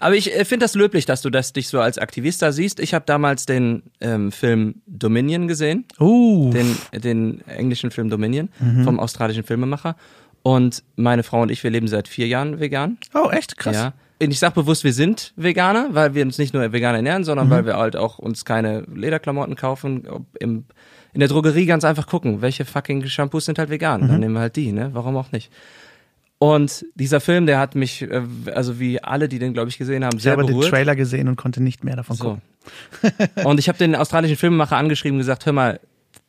Speaker 1: Aber ich äh, finde das löblich, dass du das dich so als Aktivist da siehst. Ich habe damals den ähm, Film Dominion gesehen.
Speaker 2: Uh.
Speaker 1: Den, den englischen Film Dominion vom australischen Filmemacher. Und meine Frau und ich, wir leben seit vier Jahren vegan.
Speaker 2: Oh, echt? Krass.
Speaker 1: Ja. Und ich sag bewusst, wir sind Veganer, weil wir uns nicht nur vegan ernähren, sondern weil wir halt auch uns keine Lederklamotten kaufen. Im, in der Drogerie ganz einfach gucken, welche fucking Shampoos sind halt vegan. Dann nehmen wir halt die, ne? Warum auch nicht? Und dieser Film, der hat mich, äh, also wie alle, die den, glaube ich, gesehen haben,
Speaker 2: Ich
Speaker 1: sehr
Speaker 2: habe den
Speaker 1: berührt.
Speaker 2: Trailer gesehen und konnte nicht mehr davon
Speaker 1: So.
Speaker 2: gucken.
Speaker 1: und ich habe den australischen Filmemacher angeschrieben und gesagt, hör mal,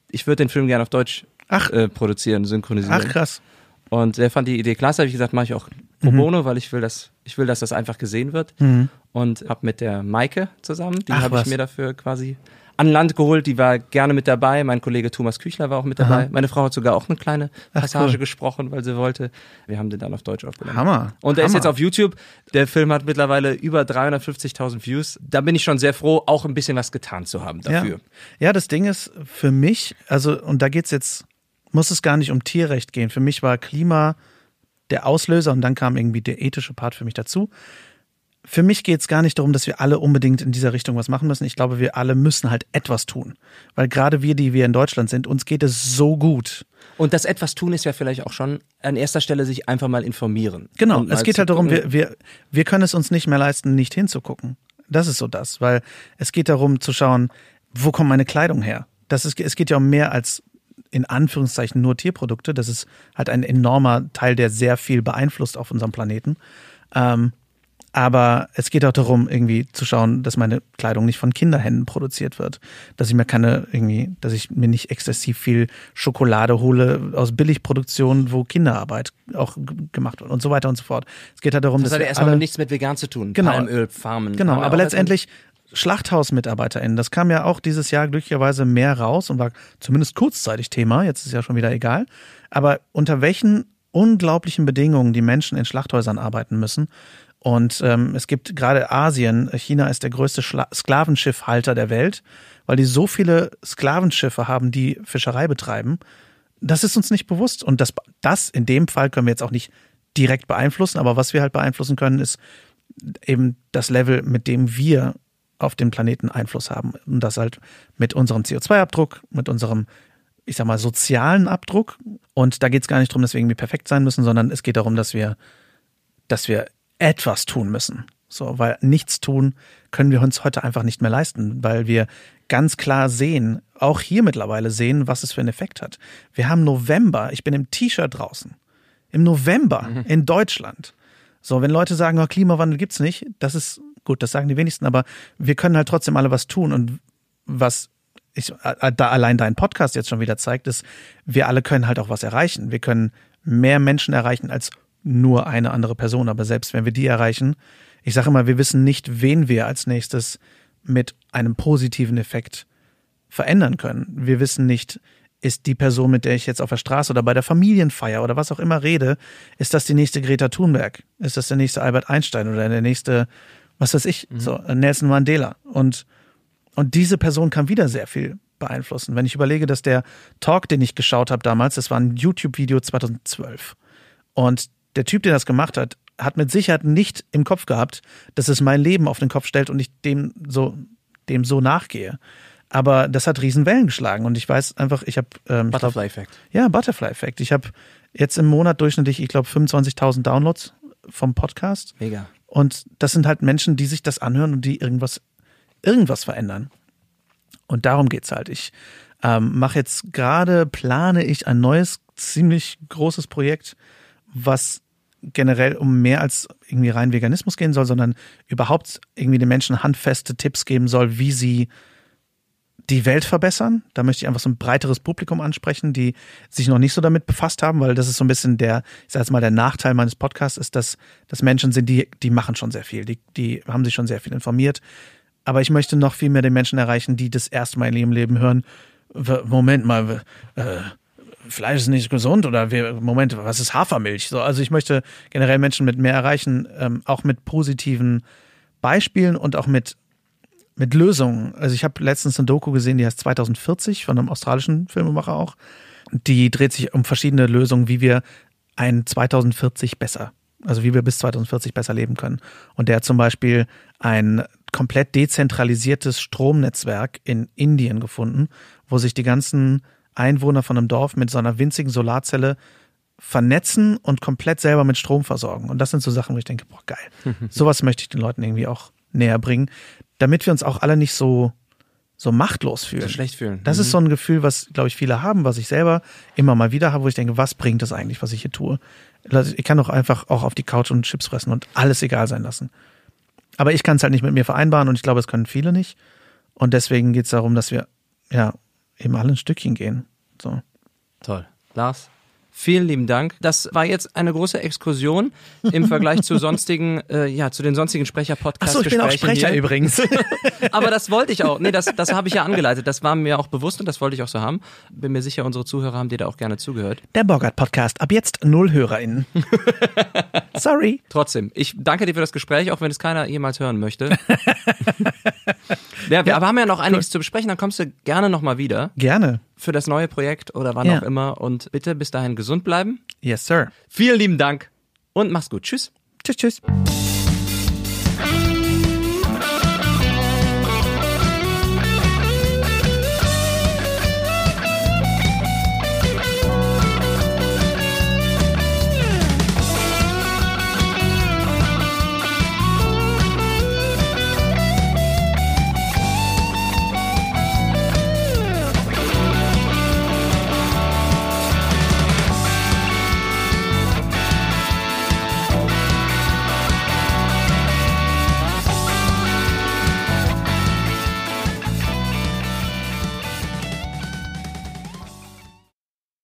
Speaker 1: ich würde den Film gerne auf Deutsch
Speaker 2: Ach.
Speaker 1: äh, produzieren, synchronisieren.
Speaker 2: Ach, krass.
Speaker 1: Und der fand die Idee klasse, habe ich gesagt, mache ich auch
Speaker 2: Mhm.
Speaker 1: pro bono, weil ich will, dass ich will, dass das einfach gesehen wird. Und habe mit der Maike zusammen, die habe ich mir dafür quasi an Land geholt, die war gerne mit dabei. Mein Kollege Thomas Küchler war auch mit dabei.
Speaker 2: Aha.
Speaker 1: Meine Frau hat sogar auch eine kleine Passage
Speaker 2: cool.
Speaker 1: gesprochen, weil sie wollte. Wir haben den dann auf Deutsch aufgenommen.
Speaker 2: Hammer.
Speaker 1: Und der ist jetzt auf YouTube. Der Film hat mittlerweile über 350.000 Views. Da bin ich schon sehr froh, auch ein bisschen was getan zu haben dafür.
Speaker 2: Ja. ja, das Ding ist für mich, also, und da geht's jetzt, muss es gar nicht um Tierrecht gehen. Für mich war Klima der Auslöser und dann kam irgendwie der ethische Part für mich dazu. Für mich geht's gar nicht darum, dass wir alle unbedingt in dieser Richtung was machen müssen. Ich glaube, wir alle müssen halt etwas tun. Weil gerade wir, die wir in Deutschland sind, uns geht es so gut.
Speaker 1: Und das etwas tun ist ja vielleicht auch schon an erster Stelle sich einfach mal informieren.
Speaker 2: Genau, es geht halt darum, wir, wir, wir können es uns nicht mehr leisten, nicht hinzugucken. Das ist so das, weil es geht darum zu schauen, wo kommt meine Kleidung her? Das ist, es geht ja um mehr als in Anführungszeichen nur Tierprodukte. Das ist halt ein enormer Teil, der sehr viel beeinflusst auf unserem Planeten. Ähm, aber es geht auch darum, irgendwie zu schauen, dass meine Kleidung nicht von Kinderhänden produziert wird. Dass ich mir keine, irgendwie, dass ich mir nicht exzessiv viel Schokolade hole aus Billigproduktionen, wo Kinderarbeit auch gemacht wird und so weiter und so fort. Es geht halt darum,
Speaker 1: Das
Speaker 2: dass
Speaker 1: hat ja erstmal
Speaker 2: alle,
Speaker 1: nichts mit vegan zu tun.
Speaker 2: Genau.
Speaker 1: Palmöl, Farmen.
Speaker 2: Genau, aber
Speaker 1: auch
Speaker 2: letztendlich SchlachthausmitarbeiterInnen, das kam ja auch dieses Jahr glücklicherweise mehr raus und war zumindest kurzzeitig Thema, jetzt ist ja schon wieder egal. Aber unter welchen unglaublichen Bedingungen die Menschen in Schlachthäusern arbeiten müssen. Und ähm, es gibt gerade Asien, China ist der größte Schla Sklavenschiffhalter der Welt, weil die so viele Sklavenschiffe haben, die Fischerei betreiben. Das ist uns nicht bewusst. Und das, das in dem Fall können wir jetzt auch nicht direkt beeinflussen, aber was wir halt beeinflussen können, ist eben das Level, mit dem wir auf den Planeten Einfluss haben. Und das halt mit unserem CO2-Abdruck, mit unserem, ich sag mal, sozialen Abdruck. Und da geht es gar nicht darum, dass wir irgendwie perfekt sein müssen, sondern es geht darum, dass wir, dass wir etwas tun müssen. So, weil nichts tun können wir uns heute einfach nicht mehr leisten, weil wir ganz klar sehen, auch hier mittlerweile sehen, was es für einen Effekt hat. Wir haben November, ich bin im T-Shirt draußen. Im November in Deutschland. So, wenn Leute sagen, oh, Klimawandel gibt's nicht, das ist gut, das sagen die wenigsten, aber wir können halt trotzdem alle was tun und was ich, äh, da allein dein Podcast jetzt schon wieder zeigt, ist, wir alle können halt auch was erreichen. Wir können mehr Menschen erreichen als nur eine andere Person, aber selbst wenn wir die erreichen, ich sage immer, wir wissen nicht, wen wir als nächstes mit einem positiven Effekt verändern können. Wir wissen nicht, ist die Person, mit der ich jetzt auf der Straße oder bei der Familienfeier oder was auch immer rede, ist das die nächste Greta Thunberg? Ist das der nächste Albert Einstein oder der nächste, was weiß ich, so Nelson Mandela? Und, und diese Person kann wieder sehr viel beeinflussen. Wenn ich überlege, dass der Talk, den ich geschaut habe damals, das war ein YouTube-Video 2012. Und der Typ, der das gemacht hat, hat mit Sicherheit nicht im Kopf gehabt, dass es mein Leben auf den Kopf stellt und ich dem so, dem so nachgehe. Aber das hat Riesenwellen geschlagen und ich weiß einfach, ich habe ähm,
Speaker 1: Butterfly-Effekt.
Speaker 2: ja, Butterfly-Effekt. Ich habe jetzt im Monat durchschnittlich, ich glaube, 25.000 Downloads vom Podcast.
Speaker 1: Mega.
Speaker 2: Und das sind halt Menschen, die sich das anhören und die irgendwas, irgendwas verändern. Und darum geht's halt. Ich ähm, mache jetzt gerade, plane ich ein neues, ziemlich großes Projekt, was generell um mehr als irgendwie rein Veganismus gehen soll, sondern überhaupt irgendwie den Menschen handfeste Tipps geben soll, wie sie die Welt verbessern. Da möchte ich einfach so ein breiteres Publikum ansprechen, die sich noch nicht so damit befasst haben, weil das ist so ein bisschen der, ich sag jetzt mal, der Nachteil meines Podcasts ist, dass, dass Menschen sind, die, die machen schon sehr viel, die, die haben sich schon sehr viel informiert. Aber ich möchte noch viel mehr den Menschen erreichen, die das erste Mal in ihrem Leben hören. Moment mal, äh, Fleisch ist nicht gesund oder wir, Moment, was ist Hafermilch? So, also ich möchte generell Menschen mit mehr erreichen, ähm, auch mit positiven Beispielen und auch mit mit Lösungen. Also ich habe letztens eine Doku gesehen, die heißt 2040 von einem australischen Filmemacher auch. Die dreht sich um verschiedene Lösungen, wie wir ein 2040 besser Also wie wir bis 2040 besser leben können. Und der hat zum Beispiel ein komplett dezentralisiertes Stromnetzwerk in Indien gefunden, wo sich die ganzen Einwohner von einem Dorf mit so einer winzigen Solarzelle vernetzen und komplett selber mit Strom versorgen. Und das sind so Sachen, wo ich denke, boah, geil. Sowas möchte ich den Leuten irgendwie auch näher bringen, damit wir uns auch alle nicht so so machtlos fühlen.
Speaker 1: So schlecht fühlen.
Speaker 2: Das mhm. ist so ein Gefühl, was, glaube ich, viele haben, was ich selber immer mal wieder habe, wo ich denke, was bringt das eigentlich, was ich hier tue? Ich kann doch einfach auch auf die Couch und Chips fressen und alles egal sein lassen. Aber ich kann es halt nicht mit mir vereinbaren und ich glaube, es können viele nicht. Und deswegen geht es darum, dass wir ja eben alle ein Stückchen gehen. So.
Speaker 1: Toll. Lars, Vielen lieben Dank. Das war jetzt eine große Exkursion im Vergleich zu sonstigen, äh, ja, zu den sonstigen Sprecher-Podcasts.
Speaker 2: Achso, ich bin auch Sprecher
Speaker 1: hier.
Speaker 2: übrigens.
Speaker 1: Aber das wollte ich auch. Nee, das, das habe ich ja angeleitet. Das war mir auch bewusst und das wollte ich auch so haben. Bin mir sicher, unsere Zuhörer haben dir da auch gerne zugehört.
Speaker 2: Der Bogart-Podcast. Ab jetzt null HörerInnen. Sorry.
Speaker 1: Trotzdem, ich danke dir für das Gespräch, auch wenn es keiner jemals hören möchte. ja, wir ja, haben ja noch einiges cool. zu besprechen, dann kommst du gerne nochmal wieder.
Speaker 2: Gerne
Speaker 1: für das neue Projekt oder wann ja. auch immer. Und bitte bis dahin gesund bleiben.
Speaker 2: Yes, sir.
Speaker 1: Vielen lieben Dank und mach's gut. Tschüss.
Speaker 2: Tschüss, tschüss.